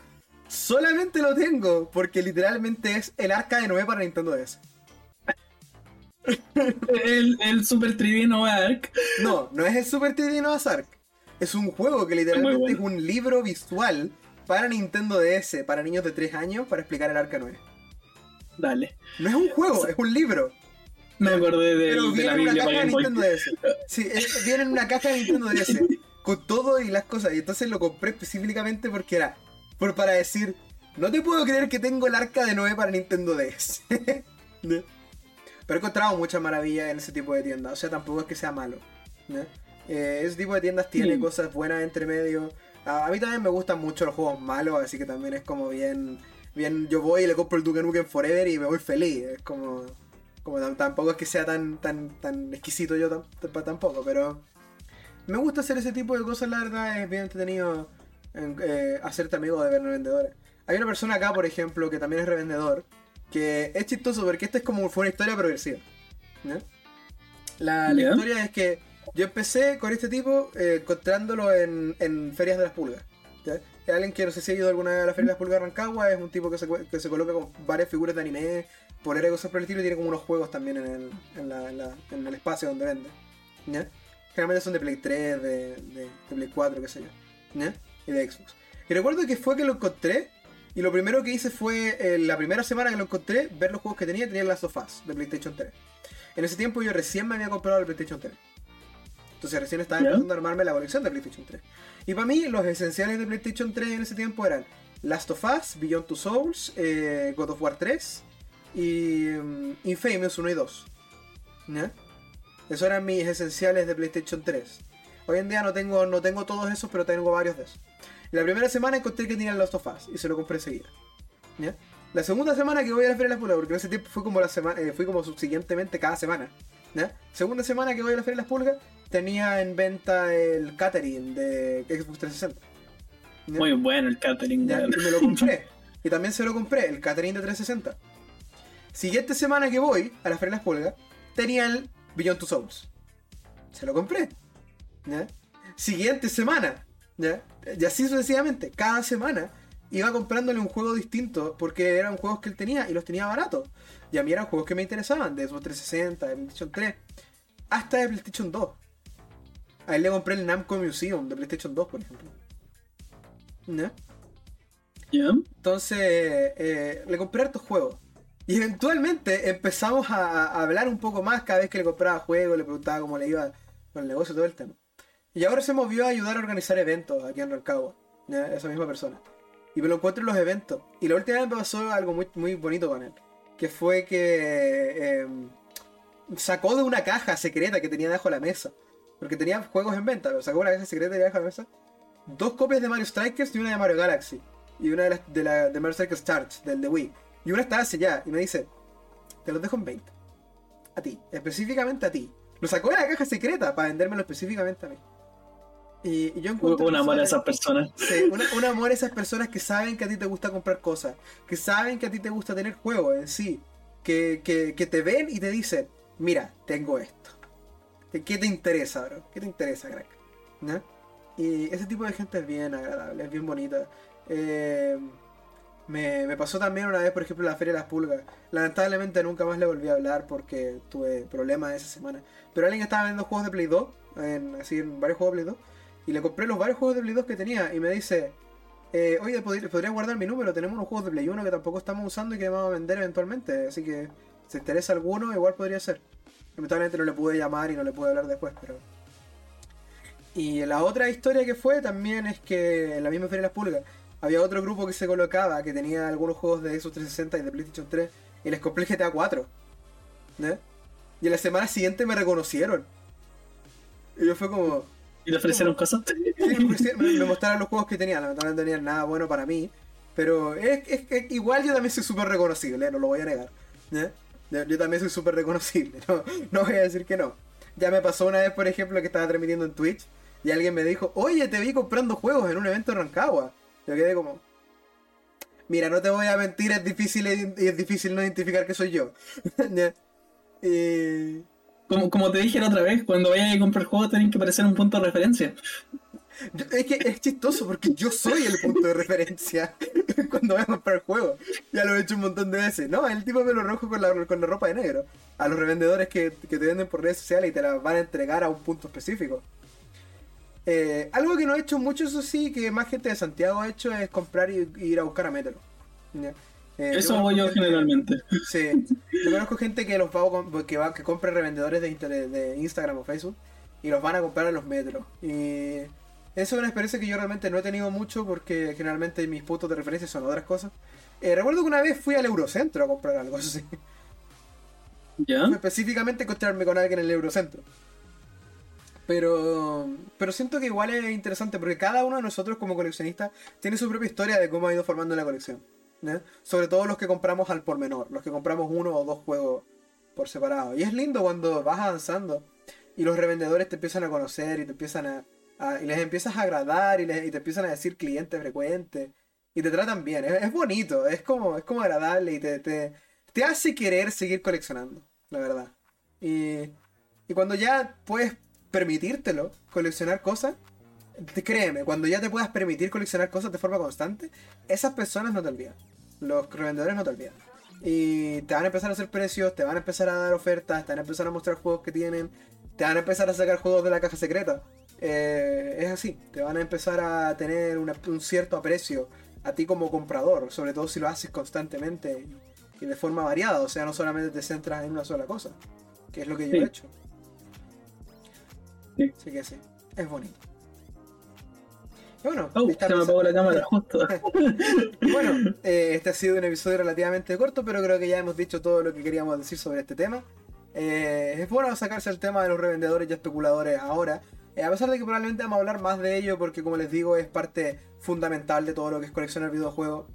Solamente lo tengo porque literalmente es el arca de 9 para Nintendo DS. el, el Super 3D Nova Arc. No, no es el Super 3D Nova Arc. Es un juego que literalmente es un libro visual para Nintendo DS, para niños de 3 años, para explicar el Arca 9. Dale. No es un juego, es un libro. Me acordé de, Pero de la Biblia una caja de Nintendo DS. Sí, viene en una caja de Nintendo DS. Con todo y las cosas. Y entonces lo compré específicamente porque era. Por para decir. No te puedo creer que tengo el arca de 9 para Nintendo DS. Pero he encontrado muchas maravillas en ese tipo de tiendas. O sea, tampoco es que sea malo. Eh, ese tipo de tiendas tiene cosas buenas entre medio. A, mí también me gustan mucho los juegos malos, así que también es como bien. Bien, yo voy y le compro el Duke Nukem Forever y me voy feliz. Es como. Como tampoco es que sea tan, tan, tan exquisito yo tampoco, pero. Me gusta hacer ese tipo de cosas, la verdad, es bien entretenido eh, hacerte amigo de ver vendedores. Hay una persona acá, por ejemplo, que también es revendedor, que es chistoso porque esta es como fue una historia progresiva. La, historia es que yo empecé con este tipo eh, encontrándolo en, en, ferias de las pulgas. Es alguien que no sé si ha ido alguna vez a la feria de las pulgas de Rancagua, es un tipo que se, que se coloca con varias figuras de anime, por cosas por el estilo, y tiene como unos juegos también en el, en el espacio donde vende. Generalmente son de Play 3, de, de, Play 4, qué sé yo. Y de Xbox. Y recuerdo que fue que lo encontré. Y lo primero que hice fue, eh, la primera semana que lo encontré, ver los juegos que tenía. Tenía las sofás de PlayStation 3. En ese tiempo yo recién me había comprado el PlayStation 3. Entonces recién estaba empezando a armarme la colección de PlayStation 3. Y para mí los esenciales de PlayStation 3 en ese tiempo eran Last of Us, Beyond Two Souls, eh, God of War 3 y um, Infamous 1 y 2. Esos eran mis esenciales de PlayStation 3. Hoy en día no tengo, no tengo todos esos, pero tengo varios de esos. La primera semana encontré que tenía Last of Us y se lo compré enseguida. La segunda semana que voy a la Feria de las Pulgas, porque en ese tiempo fue como la semana, eh, fui como subsiguientemente cada semana. Segunda semana que voy a la Feria de las Pulgas, tenía en venta el catering de Xbox 360. Muy bueno el catering. Y me lo compré. y también se lo compré, el catering de 360. Siguiente semana que voy a las Pulgas, tenía el Beyond Two Souls. Se lo compré. Siguiente semana. ¿ya? Y así sucesivamente. Cada semana iba comprándole un juego distinto porque eran juegos que él tenía y los tenía baratos. Y a mí eran juegos que me interesaban, de Xbox 360, de PlayStation 3, hasta de PlayStation 2. A él le compré el Namco Museum de PlayStation 2, por ejemplo. ¿No? Entonces, eh, le compré hartos juegos. Y eventualmente empezamos a, hablar un poco más cada vez que le compraba juegos, le preguntaba cómo le iba con el negocio, todo el tema. Y ahora se movió a ayudar a organizar eventos aquí en Rancagua, esa misma persona. Y me lo encuentro en los eventos. Y la última vez me pasó algo muy, muy bonito con él. Que fue que em, sacó de una caja secreta que tenía debajo de la mesa. Porque tenía juegos en venta, pero sacó una caja secreta debajo de la mesa. Dos copias de Mario Strikers y una de Mario Galaxy. Y una de, las, de, la, de Mario Strikers Charge, del de Wii. Y una estaba sellada y me dice, te los dejo en 20. A ti, específicamente a ti. Lo sacó de la caja secreta para vendérmelo específicamente a mí. Y, yo encuentro... Un amor a esas personas. Sí, un, amor a esas personas que saben que a ti te gusta comprar cosas, que saben que a ti te gusta tener juegos en sí, que, que, te ven y te dicen, mira, tengo esto. ¿Qué te interesa, bro? ¿Qué te interesa, crack? ¿No? Y ese tipo de gente es bien agradable, es bien bonita. Eh, me, pasó también una vez, por ejemplo, en la Feria de las Pulgas. Lamentablemente nunca más le volví a hablar porque tuve problemas esa semana. Pero alguien estaba vendiendo juegos de Play 2, en, así en varios juegos de Play 2, y le compré los varios juegos de Play 2 que tenía y me dice, eh, oye, podría, podría guardar mi número, tenemos unos juegos de Play 1 que tampoco estamos usando y que vamos a vender eventualmente, así que si interesa alguno, igual podría ser. Lamentablemente no le pude llamar y no le pude hablar después, pero... Y la otra historia que fue también es que en la misma Feria de las Pulgas había otro grupo que se colocaba que tenía algunos juegos de Xbox 360 y de PlayStation 3 y les compré GTA 4. ¿no? Y en la semana siguiente me reconocieron. Y yo fue como... ¿Y le ofrecieron cosas? me, me, mostraron los juegos que tenían, lamentablemente no tenían nada bueno para mí. Pero es, es, igual yo también soy súper reconocible, no lo voy a negar. Yo, también soy súper reconocible, no, voy a decir que no. Ya me pasó una vez, por ejemplo, que estaba transmitiendo en Twitch y alguien me dijo, oye, te vi comprando juegos en un evento en Rancagua. Yo quedé como, mira, no te voy a mentir, es difícil, es difícil no identificar que soy yo. como, como te dije la otra vez, cuando vayas a comprar juegos tienen que parecer un punto de referencia. Es que es chistoso porque yo soy el punto de referencia cuando voy a comprar juegos. Ya lo he hecho un montón de veces. No, el tipo me lo rojo con la, con la ropa de negro. A los revendedores que, que te venden por redes sociales y te la van a entregar a un punto específico. Eh, algo que no he hecho mucho, eso sí, que más gente de Santiago ha hecho es comprar y, ir a buscar a Metro. Eh, eso hago yo generalmente. Sí, yo conozco gente que los va, que va que compra revendedores de, de Instagram o Facebook y los van a comprar a los metros. Y eso es una experiencia que yo realmente no he tenido mucho porque generalmente mis puntos de referencia son otras cosas. Eh, recuerdo que una vez fui al Eurocentro a comprar algo así. ¿Ya? Específicamente encontrarme con alguien en el Eurocentro. Pero, pero siento que igual es interesante porque cada uno de nosotros como coleccionistas tiene su propia historia de cómo ha ido formando la colección. Sobre todo los que compramos al por menor, los que compramos uno o dos juegos por separado. Y es lindo cuando vas avanzando y los revendedores te empiezan a conocer y te empiezan a, y les empiezas a agradar y, les, y, te empiezan a decir clientes frecuentes y te tratan bien. Es, bonito, es como, es como agradable y te, te, te, hace querer seguir coleccionando, la verdad. Y, y cuando ya puedes permitírtelo, coleccionar cosas, créeme, cuando ya te puedas permitir coleccionar cosas de forma constante, esas personas no te olvidan. Los revendedores no te olvidan. Y te van a empezar a hacer precios, te van a empezar a dar ofertas, te van a empezar a mostrar juegos que tienen, te van a empezar a sacar juegos de la caja secreta. Eh, es así, te van a empezar a tener un cierto aprecio a ti como comprador, sobre todo si lo haces constantemente y, de forma variada, o sea, no solamente te centras en una sola cosa, que es lo que yo he hecho. Sí. que sí, es bonito. Bueno, oh, se me apagó la cámara justo. bueno, eh, este ha sido un episodio relativamente corto, pero creo que ya hemos dicho todo lo que queríamos decir sobre este tema. Eh, es bueno sacarse el tema de los revendedores y especuladores ahora, eh, a pesar de que probablemente vamos a hablar más de ello, porque como les digo, es parte fundamental de todo lo que es coleccionar videojuegos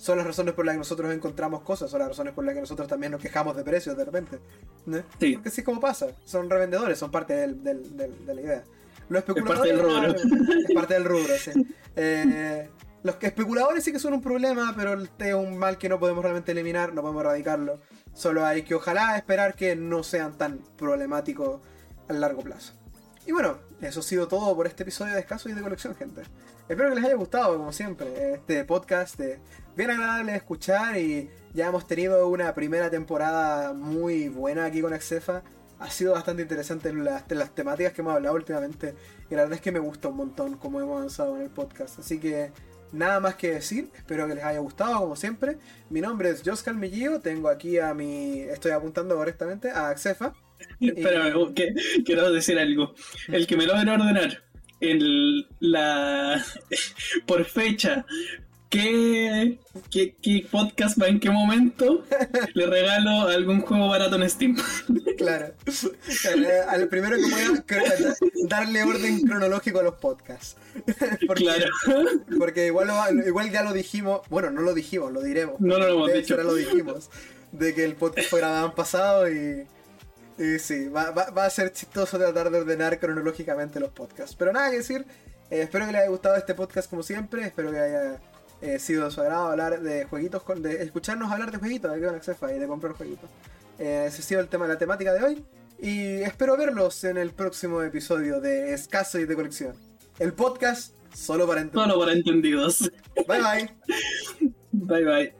son las razones por las que nosotros encontramos cosas, son las razones por las que nosotros también nos quejamos de precios de repente. Sí. Porque así es como pasa, son revendedores, son parte del, del, de la idea. Los especuladores. Es parte del rubro. Es parte del rubro, sí. Eh, los que especuladores sí que son un problema, pero es un mal que no podemos realmente eliminar, no podemos erradicarlo. Solo hay que ojalá esperar que no sean tan problemáticos a largo plazo. Y bueno, eso ha sido todo por este episodio de Escaso y de Colección, gente. Espero que les haya gustado, como siempre, este podcast bien agradable de escuchar y ya hemos tenido una primera temporada muy buena aquí con Axefa. Ha sido bastante interesante las, las temáticas que hemos hablado últimamente y la verdad es que me gusta un montón cómo hemos avanzado en el podcast. Así que nada más que decir, espero que les haya gustado como siempre. Mi nombre es Jos Calmillillo, tengo aquí a mi, estoy apuntando correctamente, a Axefa. Espera, quiero decir algo. El que me lo a ordenar en la por fecha ¿Qué, qué, podcast va en qué momento? Le regalo algún juego barato en Steam. Claro. Al primero que pueda darle orden cronológico a los podcasts. Porque, claro. Porque igual, igual ya lo dijimos. Bueno, no lo dijimos, lo diremos. No, no lo hemos de hecho, ahora lo dijimos. De que el podcast fue grabado en pasado y. Y sí, va, va, a ser chistoso tratar de ordenar cronológicamente los podcasts. Pero nada que decir. Eh, espero que les haya gustado este podcast como siempre. Espero que haya eh, sido de su agrado hablar de jueguitos, de escucharnos hablar de jueguitos de Xefa y de comprar jueguitos. Eh, ese ha sido el tema, la temática de hoy. Y espero verlos en el próximo episodio de Escaso y de Colección. El podcast solo para entendidos. Solo para entendidos. Bye bye. bye bye.